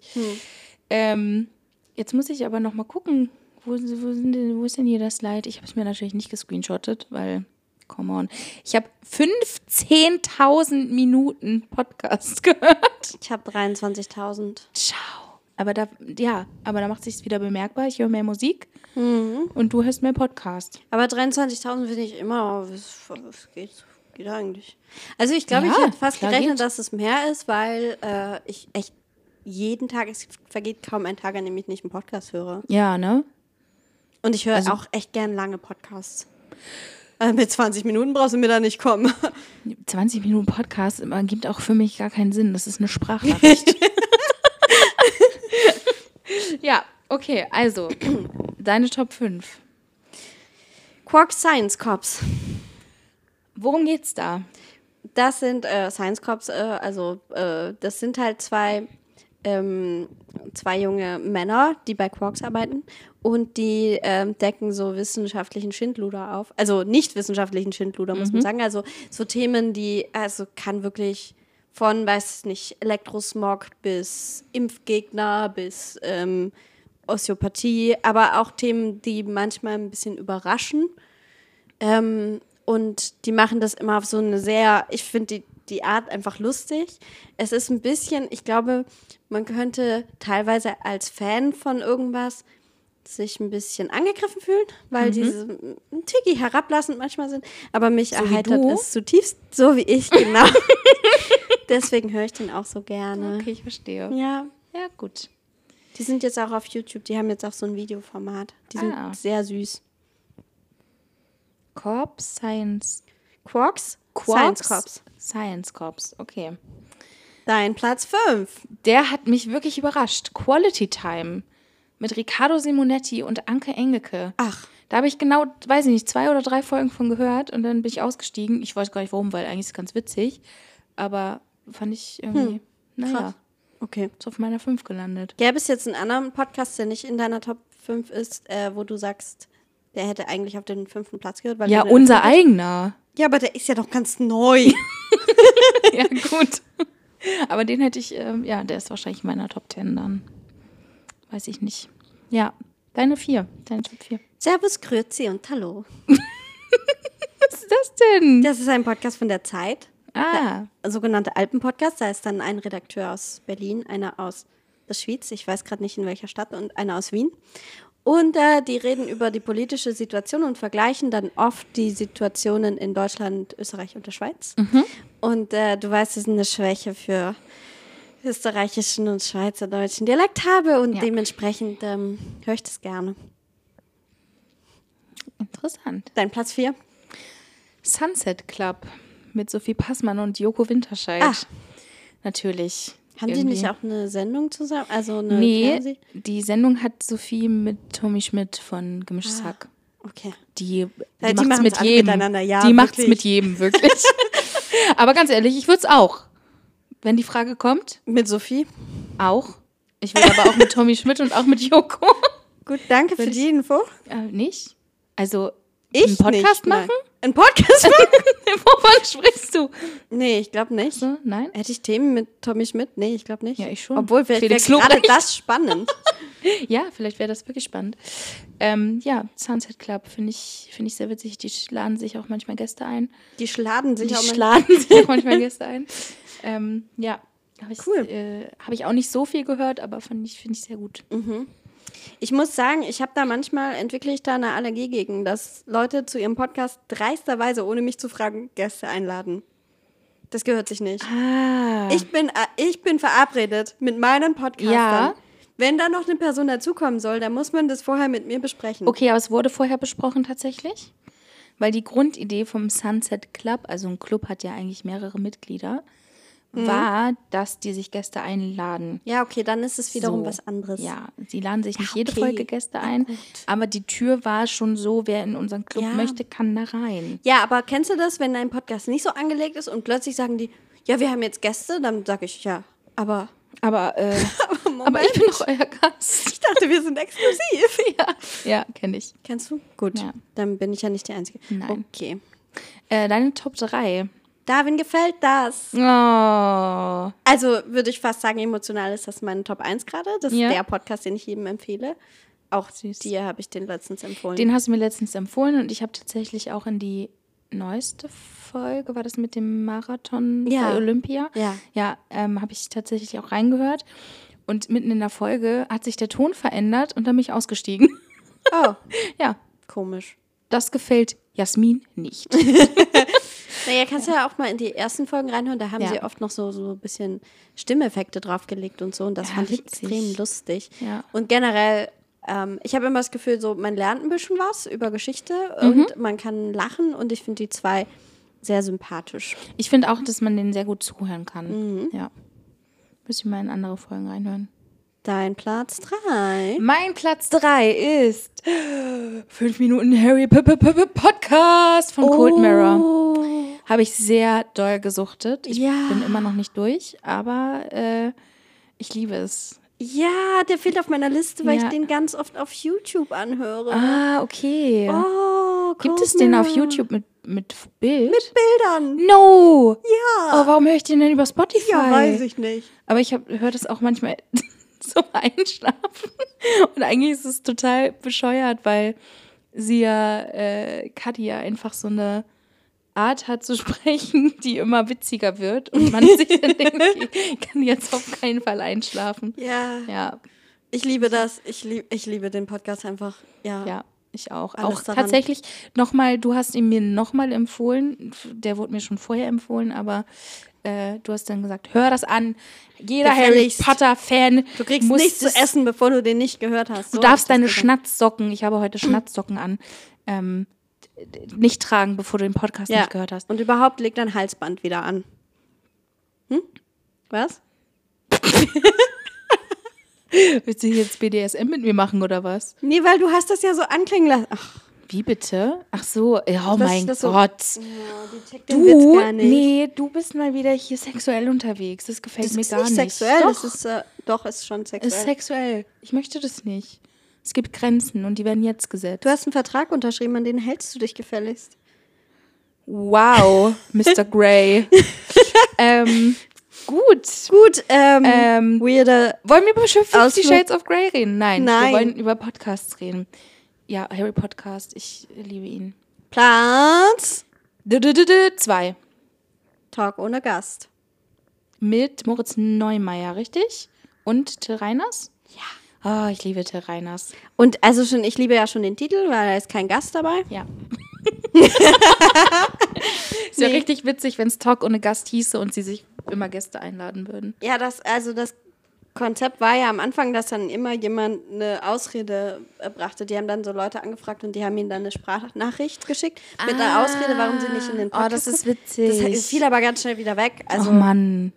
Ähm, jetzt muss ich aber noch mal gucken, wo, wo, sind denn, wo ist denn hier das Slide? Ich habe es mir natürlich nicht gescreenshottet, weil, come on. Ich habe 15.000 Minuten Podcast gehört. Ich habe 23.000. Ciao. Aber da, ja, aber da macht sich wieder bemerkbar. Ich höre mehr Musik und du hörst mehr Podcast. Aber 23.000 finde ich immer, es geht, geht eigentlich. Also ich glaube, Ja, ich hätte fast gerechnet, geht. dass es mehr ist, weil äh, ich echt jeden Tag, es vergeht kaum ein Tag, an dem ich nicht einen Podcast höre. Ja, ne? Und ich höre Also- auch echt gern lange Podcasts. Äh, mit 20 Minuten brauchst du mir da nicht kommen. 20 Minuten Podcast gibt auch für mich gar keinen Sinn. Das ist eine Sprachnachricht. ja, okay, also deine Top 5. Quark Science Cops. Worum geht's da? Das sind äh, Science Cops, äh, also äh, das sind halt zwei, ähm, zwei junge Männer, die bei Quarks arbeiten und die ähm, decken so wissenschaftlichen Schindluder auf. Also nicht wissenschaftlichen Schindluder, muss man sagen. Also so Themen, die, also kann wirklich von, weiß nicht, Elektrosmog bis Impfgegner bis ähm, Osteopathie, aber auch Themen, die manchmal ein bisschen überraschen. Ähm, und die machen das immer auf so eine sehr, ich finde die, die Art einfach lustig. Es ist ein bisschen, ich glaube, man könnte teilweise als Fan von irgendwas sich ein bisschen angegriffen fühlen, weil diese ein Tiki herablassend manchmal sind. Aber mich wie erheitert es zutiefst, so wie ich, genau. Deswegen höre ich den auch so gerne. Okay, ich verstehe. Ja, Ja, gut. die sind jetzt auch auf YouTube. Die haben jetzt auch so ein Videoformat. Die sind Ah. sehr süß. Corp Science. Quarks? Quarks? Science Cops. Science Corps, okay. Dein Platz 5. Der hat mich wirklich überrascht. Quality Time mit Riccardo Simonetti und Anke Engelke. Ach. Da habe ich genau, weiß ich nicht, zwei oder drei Folgen von gehört und dann bin ich ausgestiegen. Ich weiß gar nicht warum, weil eigentlich ist es ganz witzig. Aber fand ich irgendwie, naja, krass. Okay. ist auf meiner 5 gelandet. Gäbe es jetzt einen anderen Podcast, der nicht in deiner Top 5 ist, äh, wo du sagst, der hätte eigentlich auf den fünften Platz gehört? Weil Ja, unser eigener. Ja, aber der ist ja doch ganz neu. ja, gut. Aber den hätte ich, ähm, ja, der ist wahrscheinlich in meiner Top 10 dann. Weiß ich nicht. Ja, deine 4, deine Top 4. Servus, Grüezi und Hallo. Was ist das denn? Das ist ein Podcast von der Zeit, ah, ein sogenannter Alpenpodcast. Da ist dann ein Redakteur aus Berlin, einer aus der Schweiz, ich weiß gerade nicht in welcher Stadt, und einer aus Wien. Und äh, die reden über die politische Situation und vergleichen dann oft die Situationen in Deutschland, Österreich und der Schweiz. Und äh, du weißt, dass ich eine Schwäche für österreichischen und schweizerdeutschen Dialekt habe und Ja. dementsprechend ähm, höre ich das gerne. interessant. Dein Platz 4? Sunset Club mit Sophie Passmann und Joko Winterscheid. Ach. Natürlich. Haben die nicht auch eine Sendung zusammen? Also eine Nee, Fernseh- die Sendung hat Sophie mit Tommy Schmidt von Gemischtes Hack. Okay. Die, die, Ja, die macht's mit jedem. miteinander, ja, die macht's wirklich. mit jedem, wirklich. Aber ganz ehrlich, ich würde es auch. Wenn die Frage kommt, Mit Sophie. auch. Ich will aber auch mit Tommy Schmidt und auch mit Joko. Gut, danke für die Info. Äh, nicht? Also, Ich einen Podcast machen? Ein Podcast machen? Wovon sprichst du? nee, ich glaube nicht. So, nein? Hätte ich Themen mit Tommy Schmidt? Nee, ich glaube nicht. Ja, ich schon. Obwohl, vielleicht wäre gerade das spannend. Ja, vielleicht wäre das wirklich spannend. Ähm, ja, Sunset Club finde ich, find ich sehr witzig. Die laden sich auch manchmal Gäste ein. Die schladen sich Die auch mal. schlagen sich auch manchmal Gäste ein. Ähm, ja, habe ich, Cool. äh, hab ich auch nicht so viel gehört, aber fand ich, finde ich sehr gut. Ich muss sagen, ich habe da manchmal, entwickle ich da eine Allergie gegen, dass Leute zu ihrem Podcast dreisterweise, ohne mich zu fragen, Gäste einladen. Das gehört sich nicht. Ah. Ich bin, äh, ich bin verabredet mit meinen Podcastern. Ja. Wenn da noch eine Person dazukommen soll, dann muss man das vorher mit mir besprechen. Okay, aber es wurde vorher besprochen tatsächlich. Weil die Grundidee vom Sunset Club, also ein Club hat ja eigentlich mehrere Mitglieder, Mhm. war, dass die sich Gäste einladen. Ja, okay, dann ist es wiederum So. was anderes. Ja, sie laden sich nicht jede okay. Folge Gäste ein, aber die Tür war schon so, wer in unseren Club Ja. möchte, kann da rein. Ja, aber kennst du das, wenn dein Podcast nicht so angelegt ist und plötzlich sagen die, ja, wir haben jetzt Gäste, dann sage ich, ja, aber Aber, äh, Moment. aber ich bin doch euer Gast. ich dachte, wir sind exklusiv. ja, ja kenne ich. Kennst du? Gut, Ja. dann bin ich ja nicht die Einzige. Nein. Okay. Äh, deine Top 3. Darwin gefällt das. Oh. Also würde ich fast sagen, emotional ist das mein Top 1 gerade. Das ist Ja. der Podcast, den ich jedem empfehle. Auch Süß. dir habe ich den letztens empfohlen. Den hast du mir letztens empfohlen und ich habe tatsächlich auch in die neueste Folge, war das mit dem Marathon Ja. bei Olympia? Ja. Ja, ähm, habe ich tatsächlich auch reingehört. Und mitten in der Folge hat sich der Ton verändert und dann bin ich ausgestiegen. oh, ja, komisch. das gefällt Jasmin nicht. Naja, kannst du ja auch mal in die ersten Folgen reinhören. Da haben Ja. sie oft noch so, so ein bisschen Stimmeffekte draufgelegt und so. Und das Ja, fand ich witzig. extrem lustig. Ja. Und generell, ähm, ich habe immer das Gefühl, so man lernt ein bisschen was über Geschichte Mhm. und man kann lachen. Und ich finde die zwei sehr sympathisch. Ich finde auch, dass man denen sehr gut zuhören kann. Mhm. Ja. Müssen wir mal in andere Folgen reinhören. Dein Platz drei. Mein Platz 3 ist 5 Minuten Harry P -P -P Podcast von Cold Mirror. Habe ich sehr doll gesuchtet. Ich Ja. bin immer noch nicht durch, aber äh, ich liebe es. Ja, der fehlt auf meiner Liste, weil Ja. ich den ganz oft auf YouTube anhöre. Ah, okay. Oh, Gibt es den auf. YouTube mit, mit Bild? Mit Bildern. no! Ja. Oh, warum höre ich den denn über Spotify? ja, weiß ich nicht. Aber ich höre das auch manchmal zum Einschlafen. Und eigentlich ist es total bescheuert, weil sie ja, äh, Katja einfach so eine Art hat zu sprechen, die immer witziger wird. Und man sich dann denkt, okay, ich kann jetzt auf keinen Fall einschlafen. Ja, Ja, ich liebe das. Ich, lieb, ich liebe den Podcast einfach. Ja. ja, ich auch. Alles auch daran. tatsächlich nochmal, du hast ihn mir nochmal empfohlen. Der wurde mir schon vorher empfohlen, aber äh, du hast dann gesagt, hör das an. Jeder Harry Gefälligst. Potter-Fan. Du kriegst nichts zu essen, bevor du den nicht gehört hast. Du So darfst hab ich deine. Schnatzsocken, ich habe heute Schnatzsocken an, ähm, nicht tragen, bevor du den Podcast ja. nicht gehört hast. Und überhaupt leg dein Halsband wieder an. Hm? Was? Willst du jetzt BDSM mit mir machen oder was? Nee, weil du hast das ja so anklingen lassen. Ach, Wie bitte? Ach so, ja, oh Das- mein das so- Gott. ja, checkt den Witz Du, nee, du bist mal wieder hier sexuell unterwegs. Das gefällt das mir ist gar nicht nicht. sexuell. Doch, Das ist, äh, doch, ist schon sexuell. ist sexuell. Ich möchte das nicht. Es gibt Grenzen und die werden jetzt gesetzt. du hast einen Vertrag unterschrieben, an den hältst du dich gefälligst. Wow, Mr. Grey. ähm, gut. Gut, ähm, Ähm, weirder. Wollen wir über Fifty Shades of Grey reden? Nein, Nein. wir wollen über Podcasts reden. Ja, Harry Podcast, ich liebe ihn. Platz. Du, du, du, Zwei. Talk ohne Gast. Mit Moritz Neumeier, richtig? Und Till Reiners? Ja. Oh, ich liebe Till Reiners. Und also schon, ich liebe ja schon den Titel, weil da ist kein Gast dabei. Ja. ist ja richtig witzig, wenn es Talk ohne Gast hieße und sie sich immer Gäste einladen würden. Ja, das, also das Konzept war ja am Anfang, dass dann immer jemand eine Ausrede äh, brachte. Die haben dann so Leute angefragt und die haben ihnen dann eine Sprachnachricht geschickt mit einer Ausrede, warum sie nicht in den Oh, Podcast das ist witzig. Das fiel aber ganz schnell wieder weg. Also oh Mann.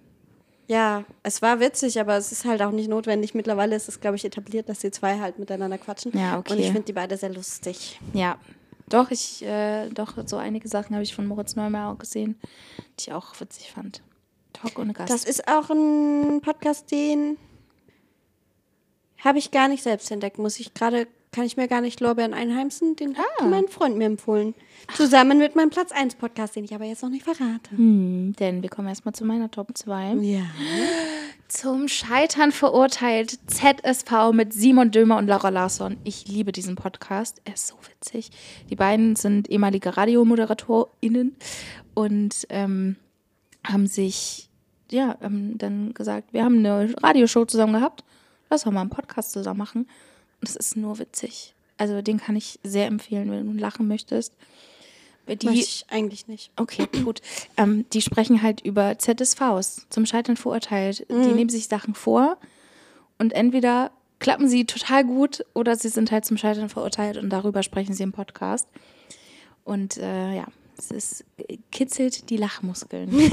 Ja, es war witzig, aber es ist halt auch nicht notwendig. Mittlerweile ist es, glaube ich, etabliert, dass die zwei halt miteinander quatschen. Ja, okay. Und ich finde die beide sehr lustig. Ja. Doch, ich, äh, doch, so einige Sachen habe ich von Moritz Neumeier auch gesehen, die ich auch witzig fand. Talk ohne Gast. Das ist auch ein Podcast, den habe ich gar nicht selbst entdeckt. Muss ich gerade, kann ich mir gar nicht Lorbeeren einheimsen. Den hat Ah. mein Freund mir empfohlen. Zusammen mit meinem Platz 1 Podcast, den ich aber jetzt noch nicht verrate. hm, denn wir kommen erstmal zu meiner Top 2. Ja. Zum Scheitern verurteilt ZSV mit Simon Dömer und Laura Larsson. Ich liebe diesen Podcast. Er ist so witzig. Die beiden sind ehemalige RadiomoderatorInnen und ähm, haben sich, ja, haben dann gesagt, wir haben eine Radioshow zusammen gehabt. Lass doch mal einen Podcast zusammen machen. Es ist nur witzig. Also den kann ich sehr empfehlen, wenn du lachen möchtest. Die, Möchte ich eigentlich nicht. Okay, gut. Ähm, die sprechen halt über ZSVs, zum Scheitern verurteilt. Die nehmen sich Sachen vor und entweder klappen sie total gut oder sie sind halt zum Scheitern verurteilt und darüber sprechen sie im Podcast. Und äh, ja, es ist, äh, kitzelt die Lachmuskeln.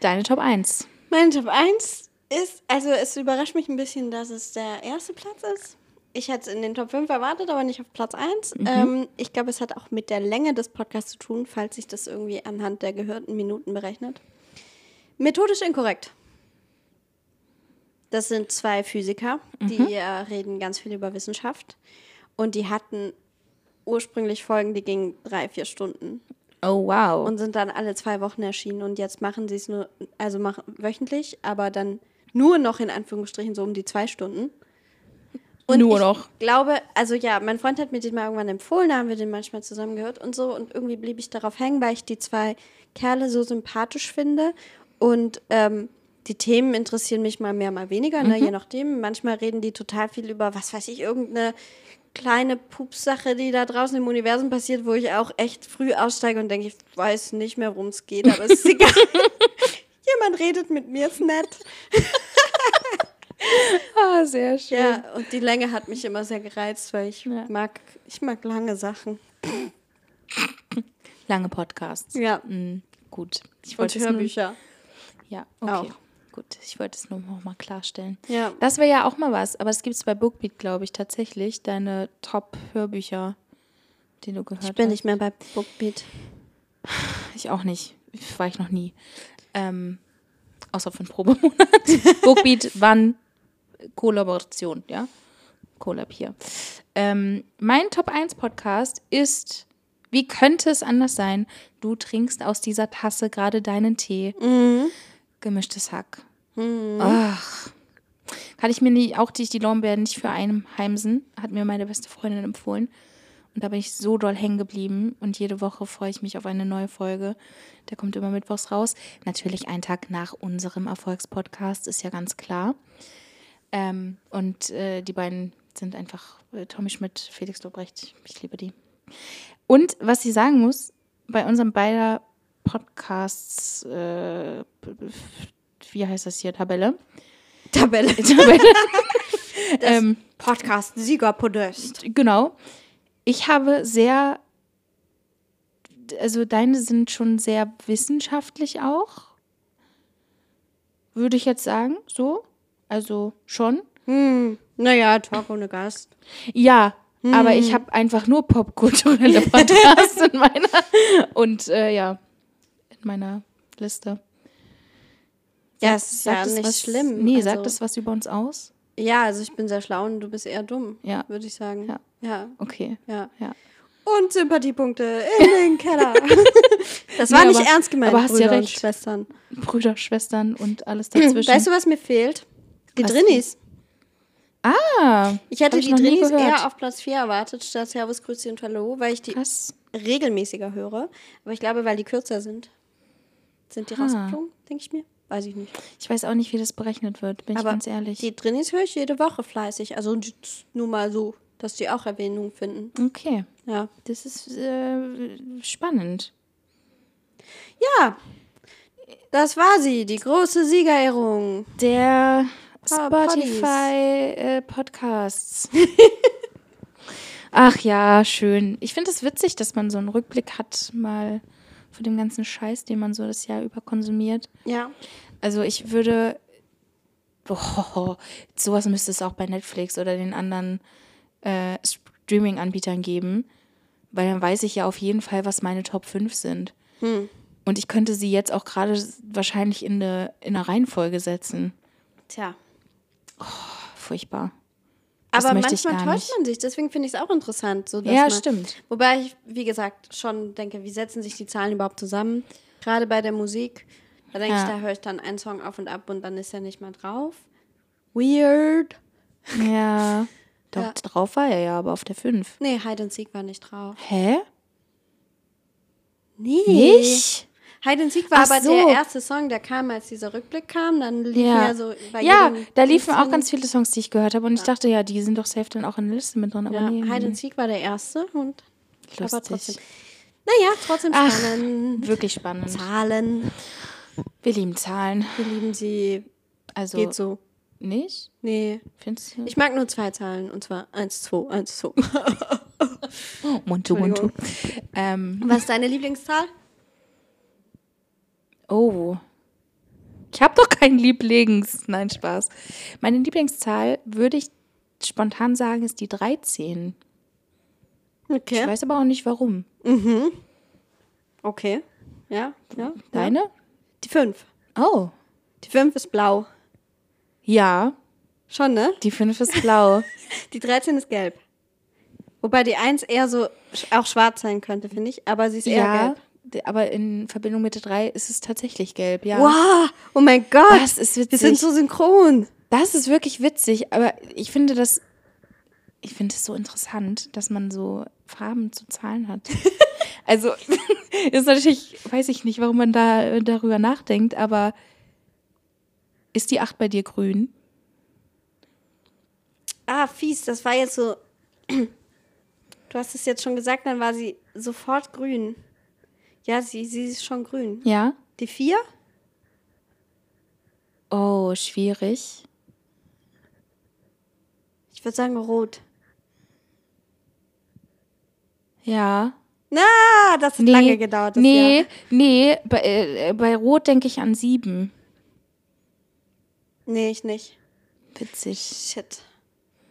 Deine Top 1. Mein Top 1 ist, also es überrascht mich ein bisschen, dass es der erste Platz ist. Ich hätte es in den Top 5 erwartet, aber nicht auf Platz 1. Ähm, ich glaube, es hat auch mit der Länge des Podcasts zu tun, falls sich das irgendwie anhand der gehörten Minuten berechnet. Methodisch inkorrekt. Das sind zwei Physiker, die äh, reden ganz viel über Wissenschaft. Und die hatten ursprünglich Folgen, die gingen drei, vier Stunden Oh, wow. und sind dann alle zwei Wochen erschienen und jetzt machen sie es nur, also machen wöchentlich, aber dann nur noch in Anführungsstrichen so um die zwei Stunden. Und Nur ich noch. glaube, also ja, mein Freund hat mir den mal irgendwann empfohlen, da haben wir den manchmal zusammen gehört und so und irgendwie blieb ich darauf hängen, weil ich die zwei Kerle so sympathisch finde und ähm, die Themen interessieren mich mal mehr, mal weniger, ne, je nachdem. Manchmal reden die total viel über, was weiß ich, irgendeine kleine Pupsache, die da draußen im Universum passiert, wo ich auch echt früh aussteige und denke, ich weiß nicht mehr, worum es geht, aber es ist egal. Jemand redet mit mir, ist nett. Ah, sehr schön. Ja, und die Länge hat mich immer sehr gereizt, weil ich Ja. mag, ich mag lange Sachen. Lange Podcasts. Ja. Mm, gut. Ich Und wollte es nur- Hörbücher. Ja, okay. Auch. Gut, ich wollte es nur noch mal klarstellen. Ja. Das wäre ja auch mal was, aber es gibt es bei Bookbeat, glaube ich, tatsächlich, deine Top-Hörbücher, die du gehört Ich bin hast. nicht mehr bei Bookbeat. Ich auch nicht. Ich war ich noch nie. Ähm, außer für einen Probemonat. Bookbeat, wann? Kollaboration, ja? Collab hier. Ähm, mein Top 1 Podcast ist, wie könnte es anders sein? Du trinkst aus dieser Tasse gerade deinen Tee. Gemischtes Hack. Ach. Kann ich mir nie, auch die, die Lorbeeren nicht für einheimsen, hat mir meine beste Freundin empfohlen. Und da bin ich so doll hängen geblieben. Und jede Woche freue ich mich auf eine neue Folge. Der kommt immer mittwochs raus. Natürlich einen Tag nach unserem Erfolgspodcast, ist ja ganz klar. Ähm, und äh, die beiden sind einfach äh, Tommy Schmidt, Felix Lobrecht. Ich liebe die. Und was ich sagen muss, bei unserem beider Podcasts, äh, wie heißt das hier, Tabelle? Tabelle. Tabelle. ähm, Podcast Siegerpodest. Genau. Ich habe sehr, also deine sind schon sehr wissenschaftlich auch, würde ich jetzt sagen, so. Also schon. Hm. Naja, Talk ohne Gast. Ja, aber ich habe einfach nur popkulturelle Podcasts in meiner und äh, ja, in meiner Liste. Ja, es ist ja nicht was, schlimm. Nee, also, sagt das was über uns aus? Ja, also ich bin sehr schlau und du bist eher dumm, Ja. würde ich sagen. Ja. Ja. Okay. ja. Ja. Und Sympathiepunkte in den Keller. das war Nee, nicht aber- ernst gemeint, aber hast Brüder ja und recht. Schwestern. Brüder, Schwestern und alles dazwischen. Weißt du, was mir fehlt? Die Was Drinis. ah, Ich hätte ich die Drinis eher auf Platz 4 erwartet, statt Servus, Grüße und Hallo, weil ich die krass. regelmäßiger höre. Aber ich glaube, weil die kürzer sind. Sind die Ah. rausgeflogen, denke ich mir? Weiß ich nicht. Ich weiß auch nicht, wie das berechnet wird, bin Aber ich ganz ehrlich. die Drinis höre ich jede Woche fleißig. Also nur mal so, dass die auch Erwähnung finden. okay, Ja. das ist äh, spannend. Ja. Das war sie, die große Siegerehrung. Der Spotify äh, Podcasts. Ach ja, schön. Ich finde es witzig, dass man so einen Rückblick hat, mal von dem ganzen Scheiß, den man so das Jahr über konsumiert. Ja. Also ich würde, boah, sowas müsste es auch bei Netflix oder den anderen äh, Streaming-Anbietern geben, weil dann weiß ich ja auf jeden Fall, was meine Top 5 sind. Und ich könnte sie jetzt auch gerade wahrscheinlich in eine, in eine Reihenfolge setzen. Tja. Furchtbar. Das Aber manchmal täuscht man sich. Deswegen finde ich es auch interessant. So, Ja, man, stimmt. Wobei ich, wie gesagt, schon denke, wie setzen sich die Zahlen überhaupt zusammen? Gerade bei der Musik. Da denke Ja. ich, da höre ich dann einen Song auf und ab und dann ist er nicht mal drauf. Weird. Ja. Doch, Ja. drauf war er ja, aber auf der 5. Nee, Hide and Seek war nicht drauf. Hä? Nee. Nicht? Hide and Seek war Ach aber so. der erste Song, der kam, als dieser Rückblick kam. Dann lief Ja. ja so bei Ja, da liefen auch ganz viele Songs, die ich gehört habe. Und ich dachte, ja, die sind doch safe dann auch in der Liste mit drin. Aber Ja, nee, Hide and Seek war der erste und aber Lustig. trotzdem. Naja, trotzdem Ach, spannend. Wirklich spannend. Zahlen. Wir lieben Zahlen. Wir lieben sie. Also Geht so. nicht? Nee. Findest du? Ich mag nur zwei Zahlen und zwar 1, 2, 1, 2. Muntu, Muntu. Ähm, Was ist deine Lieblingszahl? Oh. Ich habe doch keinen Lieblings. Nein, Spaß. Meine Lieblingszahl würde ich spontan sagen, ist die 13. Ich Okay. weiß aber auch nicht warum. Okay. Ja, ja. Deine? Die 5. Oh. Die 5 ist blau. Ja, Schon, ne? die 5 ist blau. Die 13 ist gelb. Wobei die 1 eher so auch schwarz sein könnte, finde ich. Aber sie ist eher ja, gelb. Aber in Verbindung mit der 3 ist es tatsächlich gelb, ja. Wow, oh mein Gott. Das ist Wir witzig. sind so synchron. Das ist wirklich witzig, aber ich finde das, ich finde es so interessant, dass man so Farben zu Zahlen hat. also ist natürlich, weiß ich nicht, warum man da darüber nachdenkt, aber ist die 8 bei dir grün? Ah, fies, das war jetzt so. Du hast es jetzt schon gesagt, dann war sie sofort grün. Ja, sie, sie ist schon grün. Ja. Die 4? Oh, schwierig. Ich würde sagen rot. Ja. Na, das hat Nee, lange gedauert. Nee, Jahr. nee, bei, äh, bei Rot denke ich an 7. Nee, ich nicht. Witzig. Shit.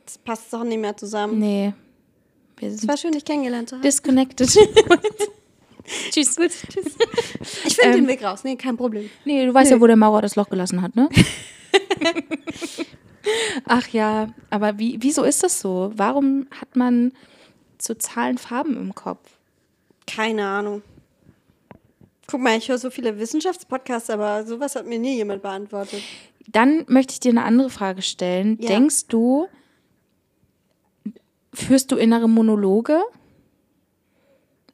Das passt doch nicht mehr zusammen. Nee. Wir Es war schön, dich kennengelernt zu haben. disconnected. Tschüss. Gut, tschüss. Ich finde Ähm, den Weg raus. Nee, kein Problem. Nee, du weißt ja, wo der Maurer das Loch gelassen hat, ne? Ach ja, aber wie, wieso ist das so? Warum hat man so Zahlen Farben im Kopf? Keine Ahnung. Guck mal, ich höre so viele Wissenschaftspodcasts, aber sowas hat mir nie jemand beantwortet. Dann möchte ich dir eine andere Frage stellen. Ja. Denkst du, führst du innere Monologe?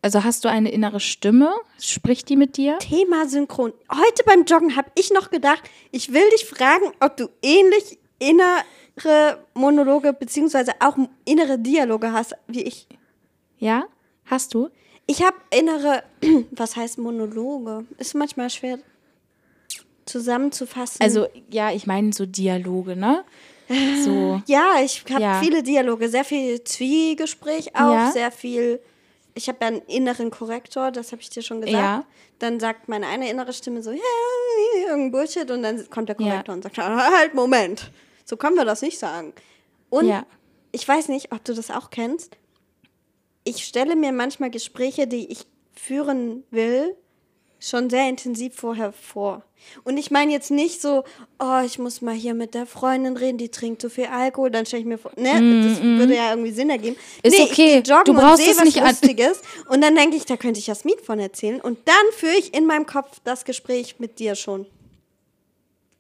Also hast du eine innere Stimme? Spricht die mit dir? Thema Synchron. Heute beim Joggen habe ich noch gedacht, ich will dich fragen, ob du ähnlich innere Monologe beziehungsweise auch innere Dialoge hast wie ich. Ja? Hast du? Ich habe innere, was heißt Monologe? Ist manchmal schwer zusammenzufassen. Also, ja, ich meine so Dialoge, ne? So. ja, ich habe Ja. viele Dialoge, sehr viel Zwiegespräch auch, Ja. sehr viel. Ich habe ja einen inneren Korrektor, das habe ich dir schon gesagt. Ja. Dann sagt meine eine innere Stimme so, ja, irgendein Bullshit und dann kommt der Ja. Korrektor und sagt, halt, Moment, so können wir das nicht sagen. Und Ja. ich weiß nicht, ob du das auch kennst. Ich stelle mir manchmal Gespräche, die ich führen will, schon sehr intensiv vorher vor. Und ich meine jetzt nicht so, oh, ich muss mal hier mit der Freundin reden, die trinkt so viel Alkohol, dann stelle ich mir vor, ne, das würde ja irgendwie Sinn ergeben. Mm, Ist nee, okay, ich joggen du brauchst und sehe es was nicht Lustiges und dann denke ich, da könnte ich Jasmin von erzählen und dann führe ich in meinem Kopf das Gespräch mit dir schon.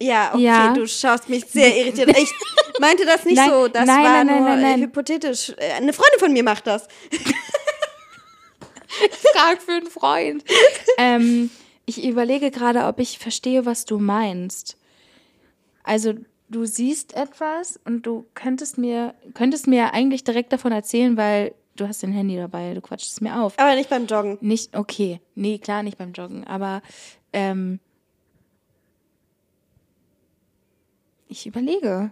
Ja, okay, Ja. du schaust mich sehr irritiert. Ich meinte das nicht Nein, so, das nein, war nein, nur hypothetisch. Äh, Eine Freundin von mir macht das. Frag für einen Freund. ähm, ich überlege gerade, ob ich verstehe, was du meinst. Also, du siehst etwas und du könntest mir, könntest mir eigentlich direkt davon erzählen, weil du hast dein Handy dabei, du quatschst es mir auf. Aber nicht beim Joggen. Nicht, okay. Nee, klar, nicht beim Joggen. Aber ähm, ich überlege,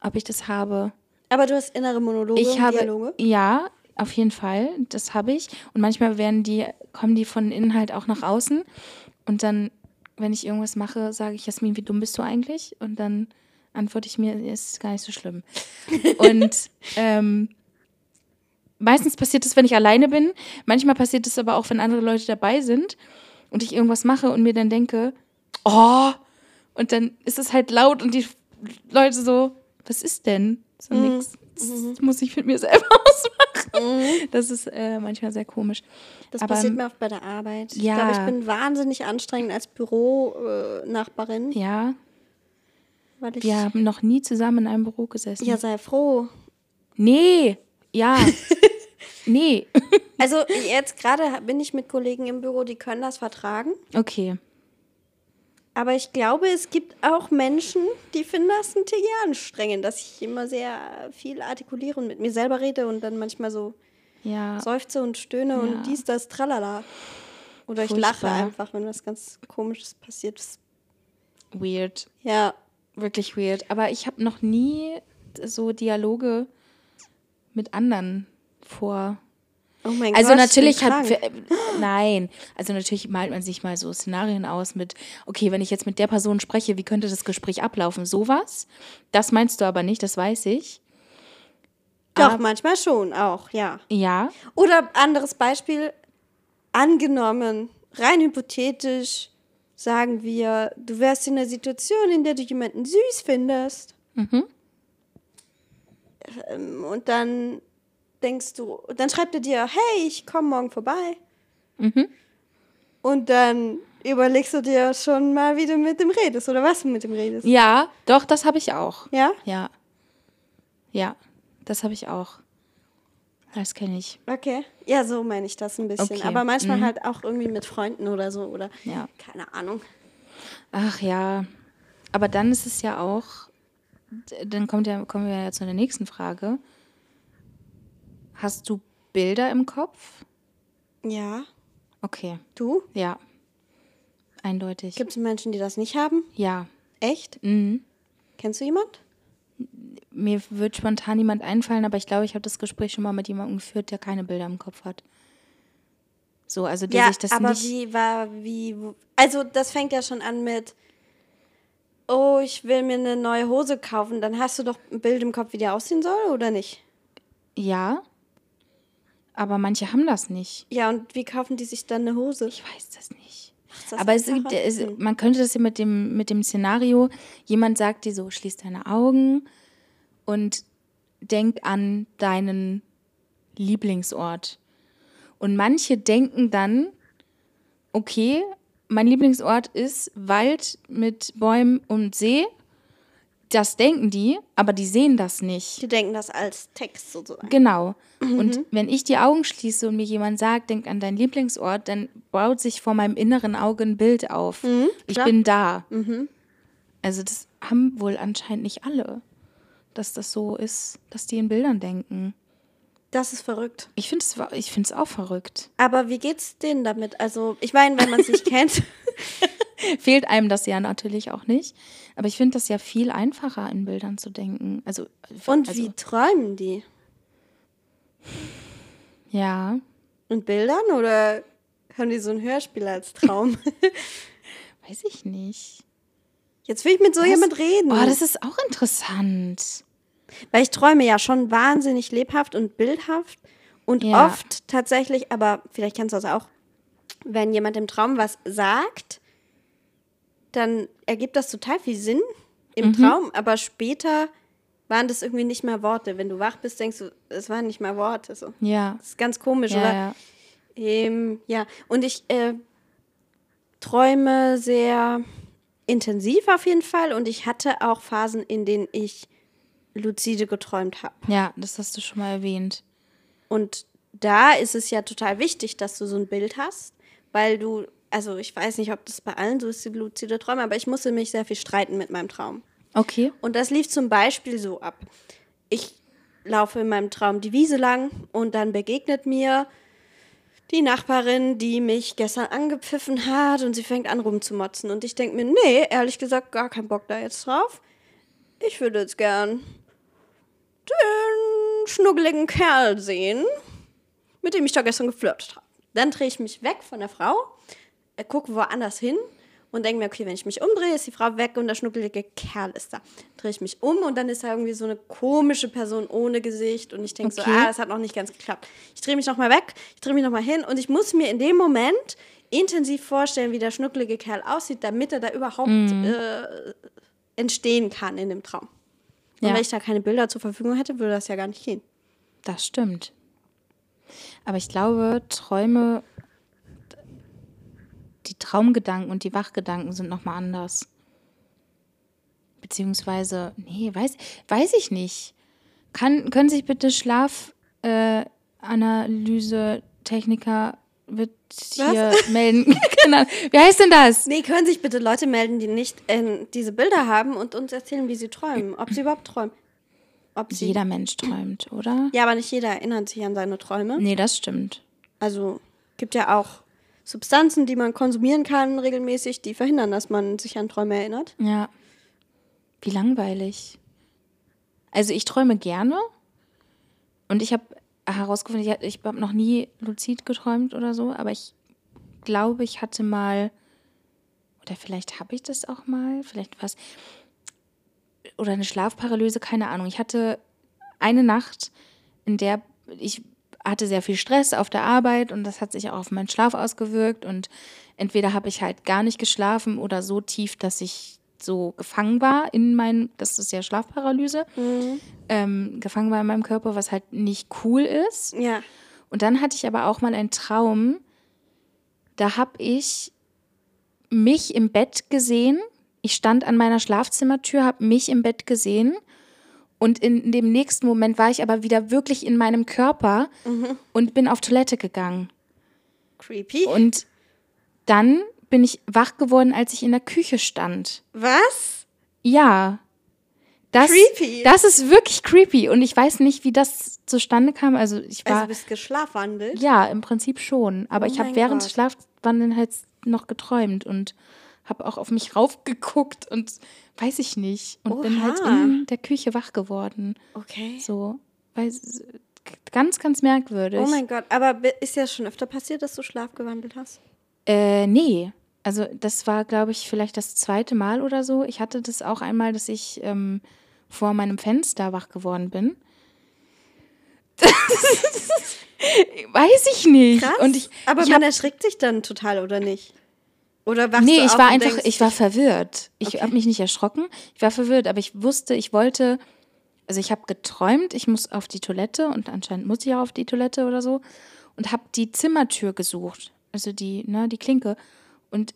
ob ich das habe. Aber du hast innere Monologe Ich habe, Dialoge. ja, auf jeden Fall. Das habe ich. Und manchmal werden die, kommen die von innen halt auch nach außen. Und dann, wenn ich irgendwas mache, sage ich, Jasmin, wie dumm bist du eigentlich? Und dann antworte ich mir, ist gar nicht so schlimm. Und ähm, meistens passiert das, wenn ich alleine bin. Manchmal passiert es aber auch, wenn andere Leute dabei sind und ich irgendwas mache und mir dann denke, oh, und dann ist es halt laut und die Leute so, was ist denn? So Mhm. nix. Das muss ich mit mir selber ausmachen. Das ist äh, manchmal sehr komisch. Das Aber, passiert mir oft bei der Arbeit. Ich ja. glaube, ich bin wahnsinnig anstrengend als Büro-Nachbarin, Ja, weil ich. wir haben noch nie zusammen in einem Büro gesessen. ja, sei froh. Nee, ja. nee. Also jetzt gerade bin ich mit Kollegen im Büro, die können das vertragen. Okay. Aber ich glaube, es gibt auch Menschen, die finden das ein Tick anstrengend, dass ich immer sehr viel artikuliere und mit mir selber rede und dann manchmal so Ja. seufze und stöhne Ja. und dies, das, tralala. Oder ich lache Furchtbar. einfach, wenn was ganz Komisches passiert ist. Weird. Ja, Wirklich weird. Aber ich habe noch nie so Dialoge mit anderen vor. Oh mein Also Gott. natürlich hat. für- Nein. Also natürlich malt man sich mal so Szenarien aus mit, okay, wenn ich jetzt mit der Person spreche, wie könnte das Gespräch ablaufen? Sowas. Das meinst du aber nicht, das weiß ich. Doch, ab- manchmal schon auch, ja. Ja. Oder anderes Beispiel, angenommen, rein hypothetisch, sagen wir, du wärst in einer Situation, in der du jemanden süß findest. Mhm. Ähm, und dann denkst du, dann schreibt er dir, hey, ich komme morgen vorbei. Mhm. Und dann überlegst du dir schon mal, wie du mit dem redest oder was du mit dem redest. Ja, doch, das habe ich auch. Ja? Ja. Ja, das habe ich auch. Das kenne ich. Okay. Ja, so meine ich das ein bisschen. Okay. Aber manchmal Mhm. halt auch irgendwie mit Freunden oder so oder Ja. keine Ahnung. Ach ja. Aber dann ist es ja auch, dann kommt ja, kommen wir ja zu der nächsten Frage. Hast du Bilder im Kopf? Ja. Okay, Du? ja. Eindeutig. Gibt es Menschen, die das nicht haben? ja. Echt? Mhm. Kennst du jemand? Mir wird spontan niemand einfallen, aber ich glaube, ich habe das Gespräch schon mal mit jemandem geführt, der keine Bilder im Kopf hat. So, also der ja, sich das aber nicht. wie war, wie, also das fängt ja schon an mit, oh, ich will mir eine neue Hose kaufen. Dann hast du doch ein Bild im Kopf, wie die aussehen soll, oder nicht? Ja. Aber manche haben das nicht. Ja, und wie kaufen die sich dann eine Hose? Ich weiß das nicht. das Aber es gibt, es, man könnte das ja mit dem, mit dem Szenario, jemand sagt dir so, schließ deine Augen und denk an deinen Lieblingsort. Und manche denken dann, okay, mein Lieblingsort ist Wald mit Bäumen und See. Das denken die, aber die sehen das nicht. Die denken das als Text sozusagen. Genau. Mhm. Und wenn ich die Augen schließe und mir jemand sagt, denk an deinen Lieblingsort, dann baut sich vor meinem inneren Auge ein Bild auf. ich Mhm. Mhm. bin da. Also das haben wohl anscheinend nicht alle, dass das so ist, dass die in Bildern denken. Das ist verrückt. Ich finde es ich find's auch verrückt. Aber wie geht's denen damit? Also, ich meine, wenn man es nicht kennt. Fehlt einem das ja natürlich auch nicht. Aber ich finde das ja viel einfacher, in Bildern zu denken. Also, Und also, wie träumen die? Ja. In Bildern oder haben die so ein Hörspiel als Traum? Weiß ich nicht. Jetzt will ich mit so jemand reden. Oh, das ist auch interessant. Weil ich träume ja schon wahnsinnig lebhaft und bildhaft und Ja. oft tatsächlich, aber vielleicht kennst du das auch, wenn jemand im Traum was sagt, dann ergibt das total viel Sinn im Mhm. Traum, aber später waren das irgendwie nicht mehr Worte. Wenn du wach bist, denkst du, es waren nicht mehr Worte. So. Ja. Das ist ganz komisch, Ja, oder? ja. Ähm, ja, und ich äh, träume sehr intensiv auf jeden Fall und ich hatte auch Phasen, in denen ich luzide geträumt habe. Ja, das hast du schon mal erwähnt. Und da ist es ja total wichtig, dass du so ein Bild hast, weil du, also ich weiß nicht, ob das bei allen so ist, die luzide Träume, aber ich musste mich sehr viel streiten mit meinem Traum. Okay. Und das lief zum Beispiel so ab. Ich laufe in meinem Traum die Wiese lang und dann begegnet mir die Nachbarin, die mich gestern angepfiffen hat und sie fängt an rumzumotzen. Und ich denke mir, nee, ehrlich gesagt, gar keinen Bock da jetzt drauf. Ich würde jetzt gern den schnuggeligen Kerl sehen. mit dem ich da gestern geflirtet habe. Dann drehe ich mich weg von der Frau, gucke woanders hin und denke mir, okay, wenn ich mich umdrehe, ist die Frau weg und der schnuckelige Kerl ist da. Drehe ich mich um und dann ist da irgendwie so eine komische Person ohne Gesicht und ich denke Okay. so, ah, das hat noch nicht ganz geklappt. Ich drehe mich nochmal weg, ich drehe mich nochmal hin und ich muss mir in dem Moment intensiv vorstellen, wie der schnuckelige Kerl aussieht, damit er da überhaupt Mhm. äh, entstehen kann in dem Traum. Und Ja. wenn ich da keine Bilder zur Verfügung hätte, würde das ja gar nicht gehen. Das stimmt. Aber ich glaube, Träume, die Traumgedanken und die Wachgedanken sind nochmal anders. Beziehungsweise, nee, weiß, weiß ich nicht. Kann, können sich bitte Schlafanalyse-Techniker äh, hier melden? Genau. Wie heißt denn das? Nee, können sich bitte Leute melden, die nicht äh, diese Bilder haben und uns erzählen, wie sie träumen. Ob sie überhaupt träumen. Ob sie, Jeder Mensch träumt, oder? Ja, aber nicht jeder erinnert sich an seine Träume. Nee, das stimmt. Also gibt ja auch Substanzen, die man konsumieren kann regelmäßig, die verhindern, dass man sich an Träume erinnert. Ja. Wie langweilig. Also ich träume gerne und ich habe herausgefunden, ich, ich habe noch nie luzid geträumt oder so, aber ich glaube, ich hatte mal, oder vielleicht habe ich das auch mal, vielleicht was, oder eine Schlafparalyse, keine Ahnung. Ich hatte eine Nacht, in der ich hatte sehr viel Stress auf der Arbeit und das hat sich auch auf meinen Schlaf ausgewirkt und entweder habe ich halt gar nicht geschlafen oder so tief, dass ich so gefangen war in meinem, das ist ja Schlafparalyse, ähm, gefangen war in meinem Körper, was halt nicht cool ist. Ja. Und dann hatte ich aber auch mal einen Traum, da habe ich mich im Bett gesehen. Ich stand an meiner Schlafzimmertür, habe mich im Bett gesehen. Und in dem nächsten Moment war ich aber wieder wirklich in meinem Körper und bin auf Toilette gegangen. Creepy. Und dann bin ich wach geworden, als ich in der Küche stand. Was? Ja. Das, Creepy. Das ist wirklich creepy. Und ich weiß nicht, wie das zustande kam. Also ich war. Also bist geschlafwandelt? Ja, im Prinzip schon. Aber Oh ich habe während des Schlafwandeln halt noch geträumt und habe auch auf mich raufgeguckt und weiß ich nicht. Und bin halt Oha. in der Küche wach geworden. Okay. So, weil ganz, ganz merkwürdig. Oh mein Gott, aber ist ja schon öfter passiert, dass du schlafgewandelt hast? Äh, nee. Also das war, glaube ich, vielleicht das zweite Mal oder so. Ich hatte das auch einmal, dass ich ähm, vor meinem Fenster wach geworden bin. Weiß ich nicht. Krass. Ich, aber ich man hab, erschrickt sich dann total, oder nicht? Oder wachst Nee, du ich war einfach, denkst, ich war verwirrt. Ich Okay. habe mich nicht erschrocken. Ich war verwirrt, aber ich wusste, ich wollte, also ich habe geträumt, ich muss auf die Toilette und anscheinend muss ich auch auf die Toilette oder so und habe die Zimmertür gesucht, also die, ne, die Klinke und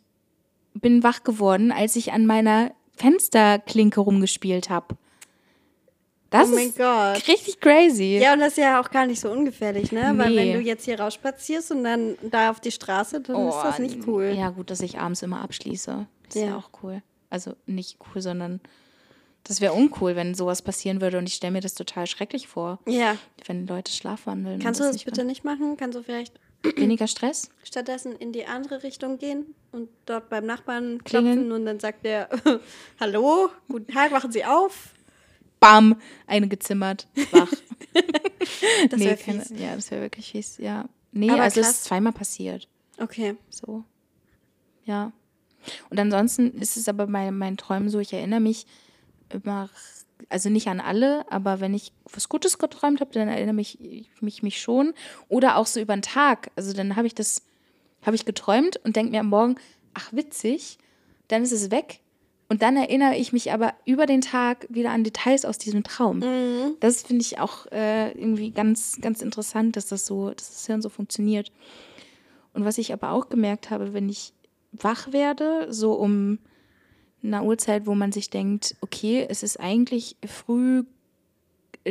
bin wach geworden, als ich an meiner Fensterklinke rumgespielt habe. Das Oh mein ist Gott. richtig crazy. Ja, und das ist ja auch gar nicht so ungefährlich, ne? Weil Nee. wenn du jetzt hier rausspazierst und dann da auf die Straße, dann ist das nicht cool. Oh, Ja, gut, dass ich abends immer abschließe. Das ist ja Ja. auch cool. Also nicht cool, sondern das wäre uncool, wenn sowas passieren würde. Und ich stelle mir das total schrecklich vor, Ja. wenn Leute schlafwandeln. Kannst du das nicht bitte nicht machen? Kannst du vielleicht. Weniger Stress? stattdessen in die andere Richtung gehen und dort beim Nachbarn Klingeln? klopfen und dann sagt der, hallo, guten Tag, wachen Sie auf. Bam! Eine gezimmert. Wach. Das nee, wäre keine- fies. Ja, das wäre wirklich fies, ja. Nee, Aber also es ist zweimal passiert. Okay. So. Ja. Und ansonsten ist es aber bei meinen Träumen so, ich erinnere mich immer, also nicht an alle, aber wenn ich was Gutes geträumt habe, dann erinnere mich, ich mich, mich schon. Oder auch so über den Tag. Also dann habe ich das, habe ich geträumt und denke mir am Morgen, ach witzig, dann ist es weg. Und dann erinnere ich mich aber über den Tag wieder an Details aus diesem Traum. Das finde ich auch äh, irgendwie ganz, ganz interessant, dass das so, dass das Hirn so funktioniert. Und was ich aber auch gemerkt habe, wenn ich wach werde, so um eine Uhrzeit, wo man sich denkt, okay, es ist eigentlich früh,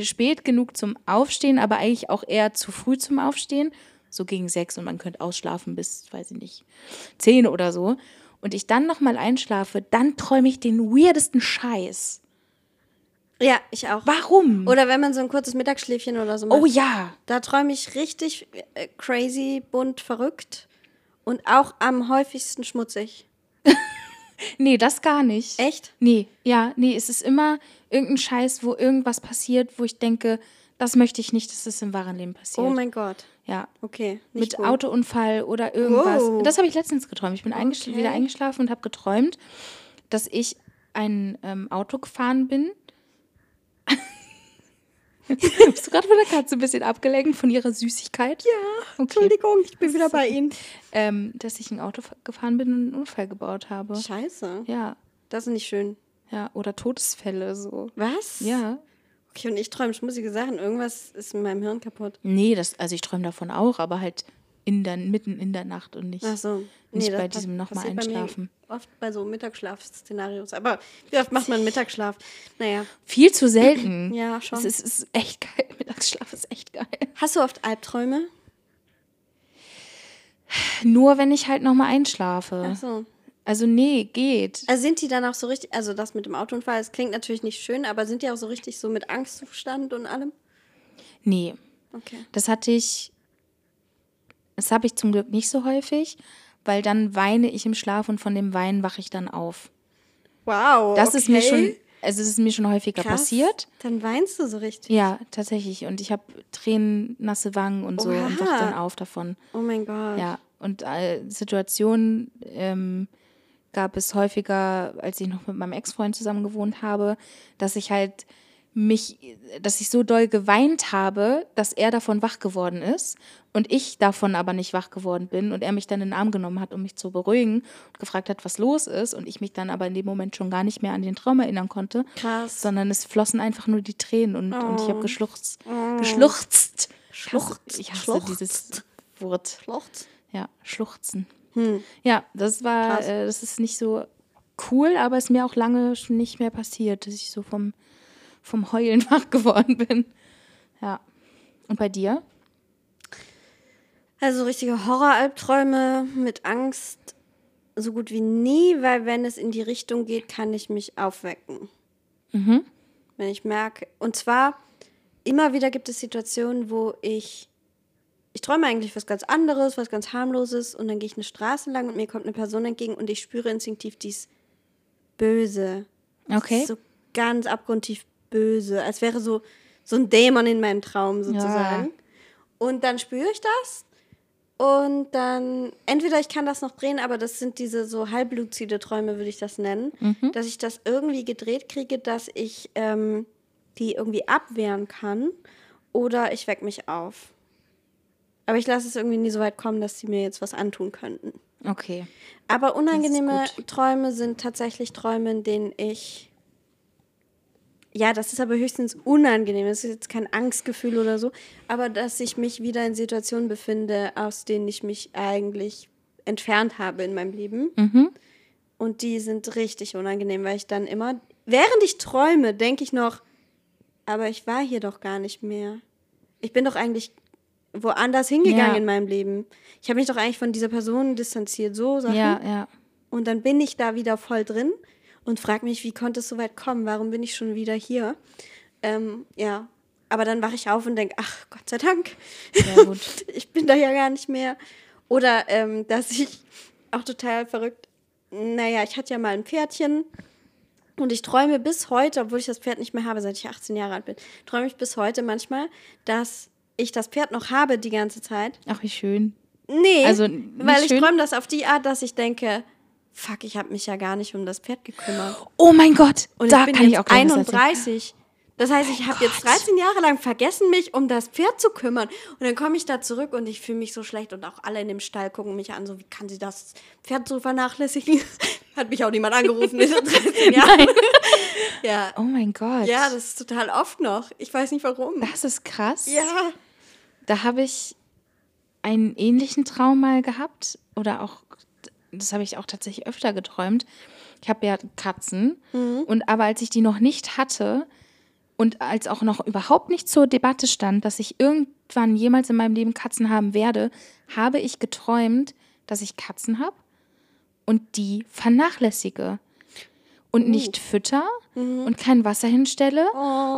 spät genug zum Aufstehen, aber eigentlich auch eher zu früh zum Aufstehen, so gegen sechs und man könnte ausschlafen bis, weiß ich nicht, zehn oder so. Und ich dann nochmal einschlafe, dann träume ich den weirdesten Scheiß. Ja, ich auch. Warum? Oder wenn man so ein kurzes Mittagsschläfchen oder so macht. oh ja. Da träume ich richtig äh, crazy, bunt, verrückt und auch am häufigsten schmutzig. Nee, das gar nicht. Echt? Nee, ja, nee, es ist immer irgendein Scheiß, wo irgendwas passiert, wo ich denke, Das möchte ich nicht, dass das im wahren Leben passiert. Oh mein Gott. Ja. Okay. Mit gut. Autounfall oder irgendwas. Wow. Das habe ich letztens geträumt. Ich bin Okay. wieder eingeschlafen und habe geträumt, dass ich ein ähm, Auto gefahren bin. Bist du gerade von der Katze ein bisschen abgelenkt von ihrer Süßigkeit? Ja. Okay. Entschuldigung, ich bin wieder bei Ihnen. Ähm, dass ich ein Auto fa- gefahren bin und einen Unfall gebaut habe. Scheiße. Ja, Das ist nicht schön. ja. Oder Todesfälle so. Was? Ja. Okay, und ich träume schmutzige Sachen. Irgendwas ist in meinem Hirn kaputt. Nee, das, also ich träume davon auch, aber halt in der, mitten in der Nacht und nicht, Ach so. nicht das bei diesem nochmal passiert bei einschlafen. Oft bei so Mittagsschlaf-Szenarios. Aber wie oft macht man Mittagsschlaf? Naja. Viel zu selten. Ja, schon. Es ist, es ist echt geil. Mittagsschlaf ist echt geil. Hast du oft Albträume? Nur wenn ich halt nochmal einschlafe. Ach so. Also nee, geht. Also sind die dann auch so richtig, also das mit dem Autounfall, das klingt natürlich nicht schön, aber sind die auch so richtig so mit Angstzustand und allem? Nee, Okay. das hatte ich, das habe ich zum Glück nicht so häufig, weil dann weine ich im Schlaf und von dem Weinen wache ich dann auf. Wow. Das okay. ist mir schon, also es ist mir schon häufiger Krass. passiert. Dann weinst du so richtig. Ja, tatsächlich. Und ich habe Tränen, nasse Wangen und so und wache Oha. dann auf davon. Oh mein Gott. Ja, und äh, Situationen ähm, gab es häufiger, als ich noch mit meinem Ex-Freund zusammen gewohnt habe, dass ich halt mich, dass ich so doll geweint habe, dass er davon wach geworden ist und ich davon aber nicht wach geworden bin und er mich dann in den Arm genommen hat, um mich zu beruhigen und gefragt hat, was los ist und ich mich dann aber in dem Moment schon gar nicht mehr an den Traum erinnern konnte, Krass. sondern es flossen einfach nur die Tränen und, und ich habe Oh. geschluchzt, geschluchzt. Schluchzt. Ich hasse Schluchzt. dieses Wort. Schluchzt. Ja, schluchzen. Hm. Ja, das war, äh, das ist nicht so cool, aber es ist mir auch lange schon nicht mehr passiert, dass ich so vom, vom Heulen wach geworden bin. Ja. Und bei dir? Also richtige Horroralbträume mit Angst so gut wie nie, weil wenn es in die Richtung geht, kann ich mich aufwecken. Mhm. Wenn ich merke, und zwar immer wieder gibt es Situationen, wo ich ich träume eigentlich was ganz anderes, was ganz harmloses und dann gehe ich eine Straße lang und mir kommt eine Person entgegen und ich spüre instinktiv dies böse. Okay. So ganz abgrundtief böse, als wäre so so ein Dämon in meinem Traum sozusagen. Und dann spüre ich das und dann, entweder ich kann das noch drehen, aber das sind diese so halbluzide Träume, würde ich das nennen, dass ich das irgendwie gedreht kriege, dass ich ähm, die irgendwie abwehren kann oder ich weck mich auf. Aber ich lasse es irgendwie nie so weit kommen, dass sie mir jetzt was antun könnten. Okay. Aber unangenehme. Träume sind tatsächlich Träume, in denen ich. Ja, das ist aber höchstens unangenehm. Das ist jetzt kein Angstgefühl oder so. Aber dass ich mich wieder in Situationen befinde, aus denen ich mich eigentlich entfernt habe in meinem Leben. Und die sind richtig unangenehm, weil ich dann immer. Während ich träume, denke ich noch, aber ich war hier doch gar nicht mehr. Ich bin doch eigentlich woanders hingegangen Ja. in meinem Leben. Ich habe mich doch eigentlich von dieser Person distanziert, so Sachen. Ja, ja. Und dann bin ich da wieder voll drin und frage mich, wie konnte es so weit kommen? Warum bin ich schon wieder hier? Ähm, ja, aber dann wache ich auf und denke, ach Gott sei Dank, ich bin da ja gar nicht mehr. Oder ähm, dass ich auch total verrückt, naja, ich hatte ja mal ein Pferdchen und ich träume bis heute, obwohl ich das Pferd nicht mehr habe, seit ich 18 Jahre alt bin, träume ich bis heute manchmal, dass ich das Pferd noch habe die ganze Zeit. Ach, wie schön. Nee, Also, weil ich träume das auf die Art, dass ich denke, fuck, ich habe mich ja gar nicht um das Pferd gekümmert. Oh mein Gott, Und da ich bin kann ich auch gleich was erzählen. 31. Das heißt, ich habe jetzt 13 Jahre lang vergessen, mich um das Pferd zu kümmern. Und dann komme ich da zurück und ich fühle mich so schlecht und auch alle in dem Stall gucken mich an, so wie kann sie das Pferd so vernachlässigen? Hat mich auch niemand angerufen in den 13 Jahren. Ja. Oh mein Gott. ja, das ist total oft noch. Ich weiß nicht warum. das ist krass. Ja. Da habe ich einen ähnlichen Traum mal gehabt oder auch, das habe ich auch tatsächlich öfter geträumt. Ich habe ja Katzen. Und aber als ich die noch nicht hatte und als auch noch überhaupt nicht zur Debatte stand, dass ich irgendwann jemals in meinem Leben Katzen haben werde, habe ich geträumt, dass ich Katzen habe und die vernachlässige und nicht fütter und kein Wasser hinstelle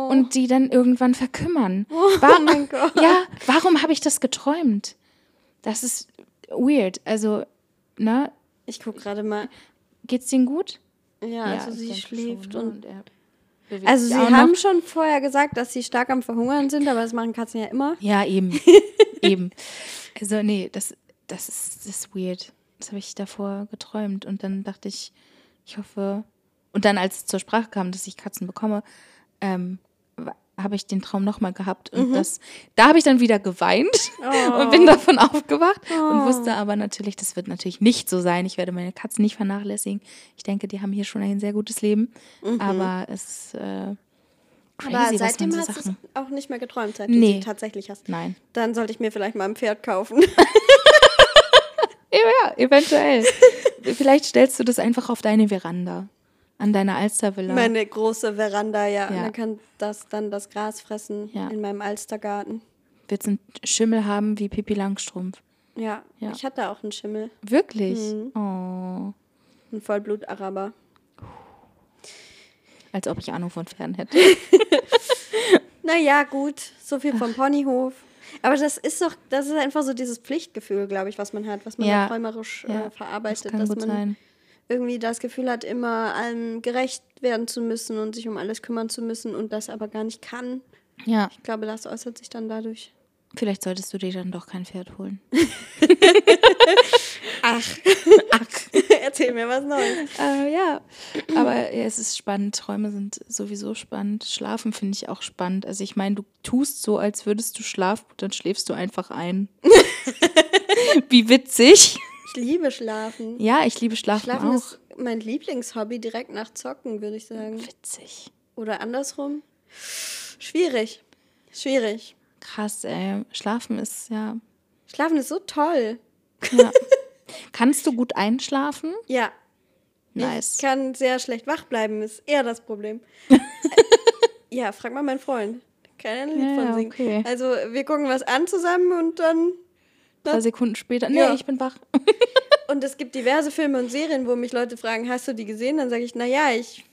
und die dann irgendwann verkümmern. War, mein Gott. Ja, warum habe ich das geträumt? Das ist weird. Also, ne, Ich gucke gerade mal. geht's denen gut? Ja, also ich sie schläft schon, und er, bewegt Also sie haben noch. schon vorher gesagt, dass sie stark am Verhungern sind, aber das machen Katzen ja immer. Ja, eben. eben. Also, nee, das, das, ist, das ist weird. Das habe ich davor geträumt. Und dann dachte ich, ich hoffe. Und dann, als es zur Sprache kam, dass ich Katzen bekomme, ähm, habe ich den Traum nochmal gehabt. Und das, da habe ich dann wieder geweint und bin davon aufgewacht und wusste aber natürlich, das wird natürlich nicht so sein. Ich werde meine Katzen nicht vernachlässigen. Ich denke, die haben hier schon ein sehr gutes Leben. Aber es ist äh, crazy, aber seitdem so hast du es auch nicht mehr geträumt, seit du Nee. sie tatsächlich hast. Nein. Dann sollte ich mir vielleicht mal ein Pferd kaufen. Ja, eventuell. Vielleicht stellst du das einfach auf deine Veranda. An deiner Alstervilla. Meine große Veranda, ja. Ja. Und dann kann das dann das Gras fressen Ja. in meinem Alstergarten. Willst du einen Schimmel haben wie Pippi Langstrumpf? Ja, Ja. ich hatte auch einen Schimmel. Wirklich? Mhm. Oh. Ein Vollblut-Araber. Als ob ich Ahnung von Pferden hätte. Naja, gut. So viel vom Ponyhof. Aber das ist doch, das ist einfach so dieses Pflichtgefühl, glaube ich, was man hat, was man Ja. träumerisch äh, verarbeitet, das kann dass gut man sein. Irgendwie das Gefühl hat, immer allem gerecht werden zu müssen und sich um alles kümmern zu müssen und das aber gar nicht kann. Ja, Ich glaube, das äußert sich dann dadurch. vielleicht solltest du dir dann doch kein Pferd holen. Ach. Erzähl mir was Neues. Äh, ja, aber ja, es ist spannend. Träume sind sowieso spannend. Schlafen finde ich auch spannend. Also ich meine, du tust so, als würdest du schlafen, dann schläfst du einfach ein. Wie witzig. Ich liebe Schlafen. Ja, ich liebe Schlafen, Schlafen auch. ist mein Lieblingshobby direkt nach Zocken, würde ich sagen. Witzig. Oder andersrum. Schwierig. Schwierig. Krass, ey. Schlafen ist, ja. Schlafen ist so toll. ja. Kannst du gut einschlafen? Ja. Nice. Ich kann sehr schlecht wach bleiben, ist eher das Problem. ja, frag mal meinen Freund. Kann er ein Lied Ja, von singen. okay. Also, wir gucken was an zusammen und dann. Zwei Sekunden später. Nee, Ja. ich bin wach. Und es gibt diverse Filme und Serien, wo mich Leute fragen, hast du die gesehen? Dann sage ich, naja, ich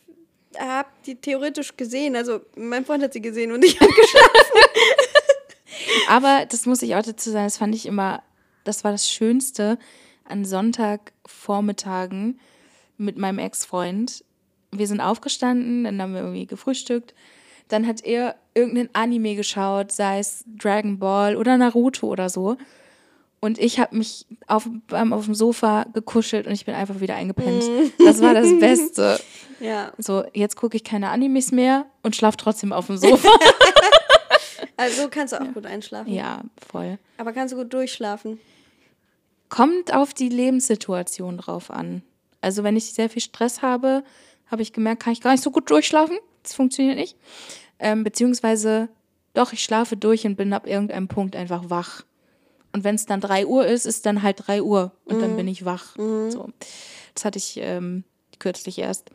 habe die theoretisch gesehen. Also, mein Freund hat sie gesehen und ich habe Aber das muss ich auch dazu sagen, das fand ich immer, das war das Schönste an Sonntagvormittagen mit meinem Ex-Freund. Wir sind aufgestanden, dann haben wir irgendwie gefrühstückt. Dann hat er irgendeinen Anime geschaut, sei es Dragon Ball oder Naruto oder so. Und ich habe mich auf, ähm, auf dem Sofa gekuschelt und ich bin einfach wieder eingepennt. Das war das Beste. Ja, So, jetzt gucke ich keine Animes mehr und schlafe trotzdem auf dem Sofa. also so kannst du auch gut einschlafen. ja, voll. Aber kannst du gut durchschlafen. Kommt auf die Lebenssituation drauf an. Also wenn ich sehr viel Stress habe, habe ich gemerkt, kann ich gar nicht so gut durchschlafen. Das funktioniert nicht. Ähm, beziehungsweise, doch, ich schlafe durch und bin ab irgendeinem Punkt einfach wach. Und wenn es dann 3 Uhr ist, ist dann halt 3 Uhr und dann bin ich wach. So. Das hatte ich ähm, kürzlich erst.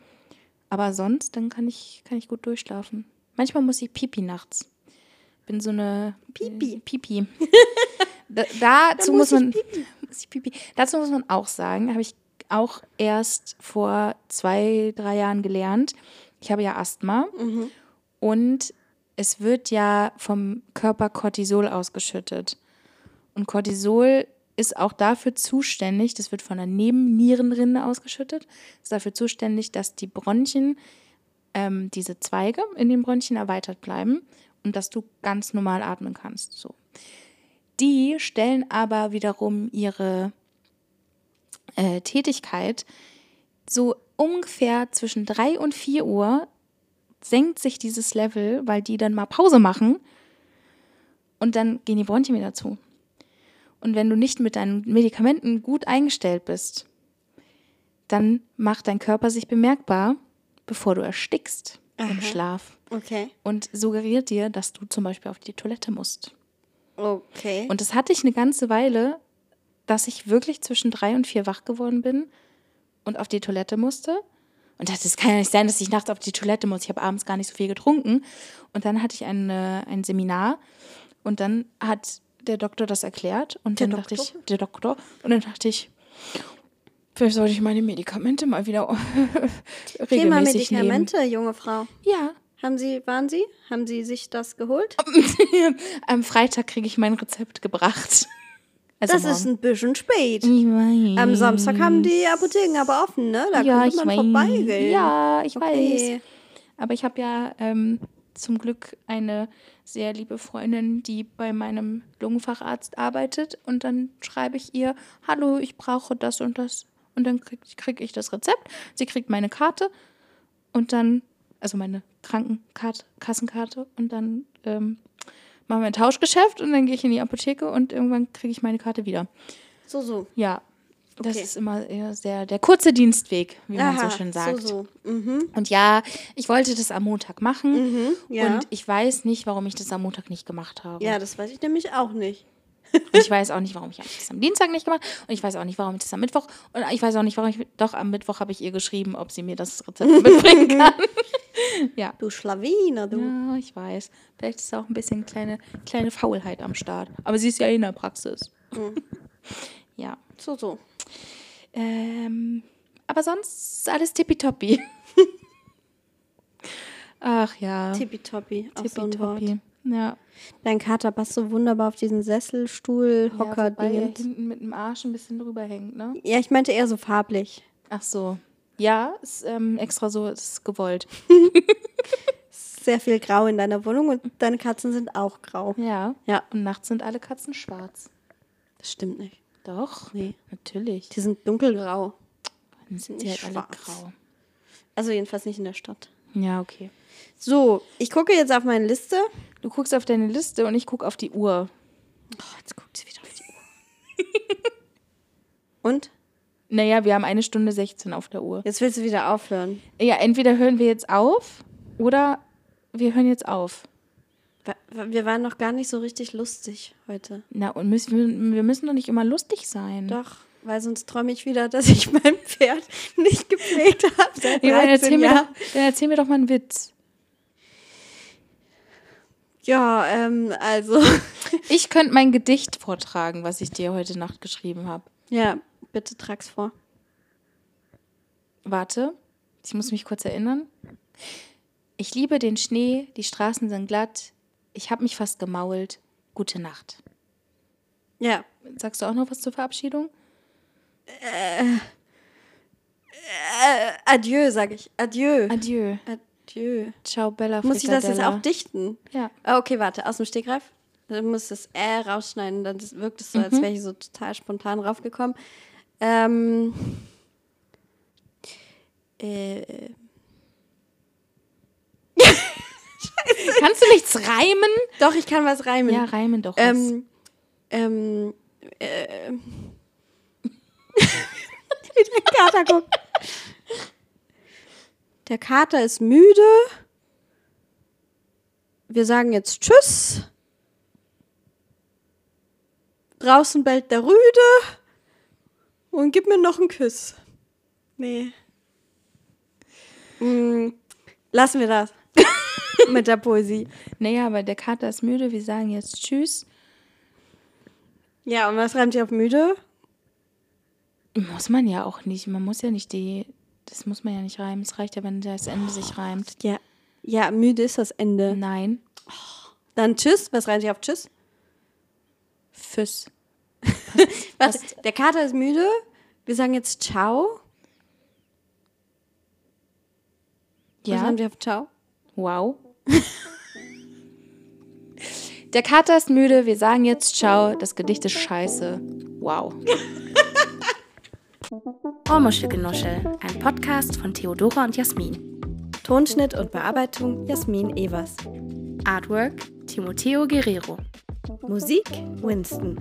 Aber sonst, dann kann ich, kann ich gut durchschlafen. Manchmal muss ich pipi nachts. Bin so eine Pipi. Äh, Pipi. da, dazu muss muss man muss ich pipi. Dazu muss man auch sagen, habe ich auch erst vor zwei, drei Jahren gelernt. Ich habe ja Asthma und es wird ja vom Körper Cortisol ausgeschüttet. Und Cortisol ist auch dafür zuständig, das wird von der Nebennierenrinde ausgeschüttet, ist dafür zuständig, dass die Bronchien, ähm, diese Zweige in den Bronchien erweitert bleiben und dass du ganz normal atmen kannst. So. Die stellen aber wiederum ihre äh, Tätigkeit so ungefähr zwischen 3 und 4 Uhr senkt sich dieses Level, weil die dann mal Pause machen und dann gehen die Bronchien wieder zu. Und wenn du nicht mit deinen Medikamenten gut eingestellt bist, dann macht dein Körper sich bemerkbar, bevor du erstickst im Aha. Schlaf Okay. und suggeriert dir, dass du zum Beispiel auf die Toilette musst. Okay. Und das hatte ich eine ganze Weile, dass ich wirklich zwischen drei und vier wach geworden bin und auf die Toilette musste. Und dachte, es kann ja nicht sein, dass ich nachts auf die Toilette muss. Ich habe abends gar nicht so viel getrunken. Und dann hatte ich ein, äh, ein Seminar und dann hat der Doktor das erklärt. Und Der dann dachte Doktor? ich, der Doktor, und dann dachte ich, vielleicht sollte ich meine Medikamente mal wieder Thema regelmäßig nehmen. Medikamente, junge Frau. Ja, Haben Sie, waren Sie? Haben Sie sich das geholt? am Freitag kriege ich mein Rezept gebracht. Also das ist morgen. ein bisschen spät. Weiß. Am Samstag haben die Apotheken aber offen, ne? Da ja, könnte man weiß. vorbeigehen. Ja, ich weiß. Okay. Aber ich habe ja ähm, zum Glück eine sehr liebe Freundin, die bei meinem Lungenfacharzt arbeitet. Und dann schreibe ich ihr, hallo, ich brauche das und das. Und dann kriege krieg ich das Rezept. Sie kriegt meine Karte und dann, also meine Krankenkarte, Kassenkarte. Und dann ähm, machen wir ein Tauschgeschäft und dann gehe ich in die Apotheke und irgendwann kriege ich meine Karte wieder. So, so. Ja, das ist immer sehr der kurze Dienstweg, wie man Aha, so schön sagt. So, so. Mhm. Und ja, ich wollte das am Montag machen Mhm, ja. und ich weiß nicht, warum ich das am Montag nicht gemacht habe. Ja, das weiß ich nämlich auch nicht. Ich weiß auch nicht, warum ich das am Dienstag nicht gemacht habe. Und ich weiß auch nicht, warum ich das am Mittwoch. Und ich weiß auch nicht, warum ich. Doch, am Mittwoch habe ich ihr geschrieben, ob sie mir das Rezept mitbringen kann. ja. Du Schlawiner, du. Ja, ich weiß. Vielleicht ist auch ein bisschen kleine, kleine Faulheit am Start. Aber sie ist ja in der Praxis. ja. So, so. Ähm, aber sonst ist alles tippitoppi. Ach ja. Tippitoppi. Auch so ein Wort. Tippitoppi. Ja. Dein Kater passt so wunderbar auf diesen Sessel, Stuhl, ja Hocker, er Dingens. hinten mit dem Arsch ein bisschen drüber hängt, ne? Ja, ich meinte eher so farblich. Ach so. Ja, ist ähm, extra so, ist gewollt. Sehr viel Grau in deiner Wohnung und deine Katzen sind auch grau. Ja. Ja. Und nachts sind alle Katzen schwarz. Das stimmt nicht. Doch. Nee. Natürlich. Die sind dunkelgrau. Dann sind die halt alle grau. Also jedenfalls nicht in der Stadt. Ja, okay. So, ich gucke jetzt auf meine Liste. Du guckst auf deine Liste und ich gucke auf die Uhr. Oh, jetzt guckt sie wieder auf die Uhr. Und? Naja, wir haben eine Stunde 16 auf der Uhr. Jetzt willst du wieder aufhören. Ja, entweder hören wir jetzt auf oder wir hören jetzt auf. Wir waren noch gar nicht so richtig lustig heute. Na, und müssen, wir- müssen doch nicht immer lustig sein. Doch, weil sonst träume ich wieder, dass ich mein Pferd nicht gepflegt habe seit Ja, dann, 13 erzähl mir doch, dann erzähl mir doch mal einen Witz. Ja, ähm, also. Ich könnte mein Gedicht vortragen, was ich dir heute Nacht geschrieben habe. ja, bitte trag's vor. Warte, ich muss mich kurz erinnern. Ich liebe den Schnee, die Straßen sind glatt. Ich habe mich fast gemault. Gute Nacht. Ja. Sagst du auch noch was zur Verabschiedung? Äh, adieu, sag ich. Adieu. Adieu. Adieu. Ciao, Bella Muss ich das jetzt auch dichten? Ja. Ah, Okay, warte, aus dem Stegreif. Dann muss das Äh rausschneiden, dann wirkt es so, als wäre ich so total spontan raufgekommen. Ähm. Äh, Kannst du nichts reimen? doch, ich kann was reimen. Ja, reimen doch. Ähm, ähm, äh, wie der Kater guckt. Der Kater ist müde. Wir sagen jetzt Tschüss. Draußen bellt der Rüde. Und gib mir noch einen Kuss. Nee. Mm, lassen wir das. Mit der Poesie. Naja, aber der Kater ist müde. Wir sagen jetzt Tschüss. Ja, und was reimt sich auf müde? Muss man ja auch nicht. Man muss ja nicht die. Das muss man ja nicht reimen. Es reicht ja, wenn das Ende sich reimt. Ja. Ja, müde ist das Ende. Nein. Dann Tschüss. Was reimt sich auf Tschüss? Füss. Warte, der Kater ist müde. Wir sagen jetzt Ciao. Was Ja. reimt sich auf Ciao? Wow. Der Kater ist müde. Wir sagen jetzt Ciao. Das Gedicht ist scheiße. Wow. Ohrmuschelgenuschel. Ein Podcast von Theodora und Jasmin. Tonschnitt und Bearbeitung Jasmin Evers. Artwork Timoteo Guerrero. Musik Winston.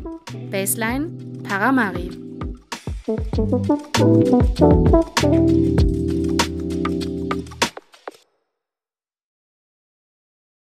Baseline Paramari.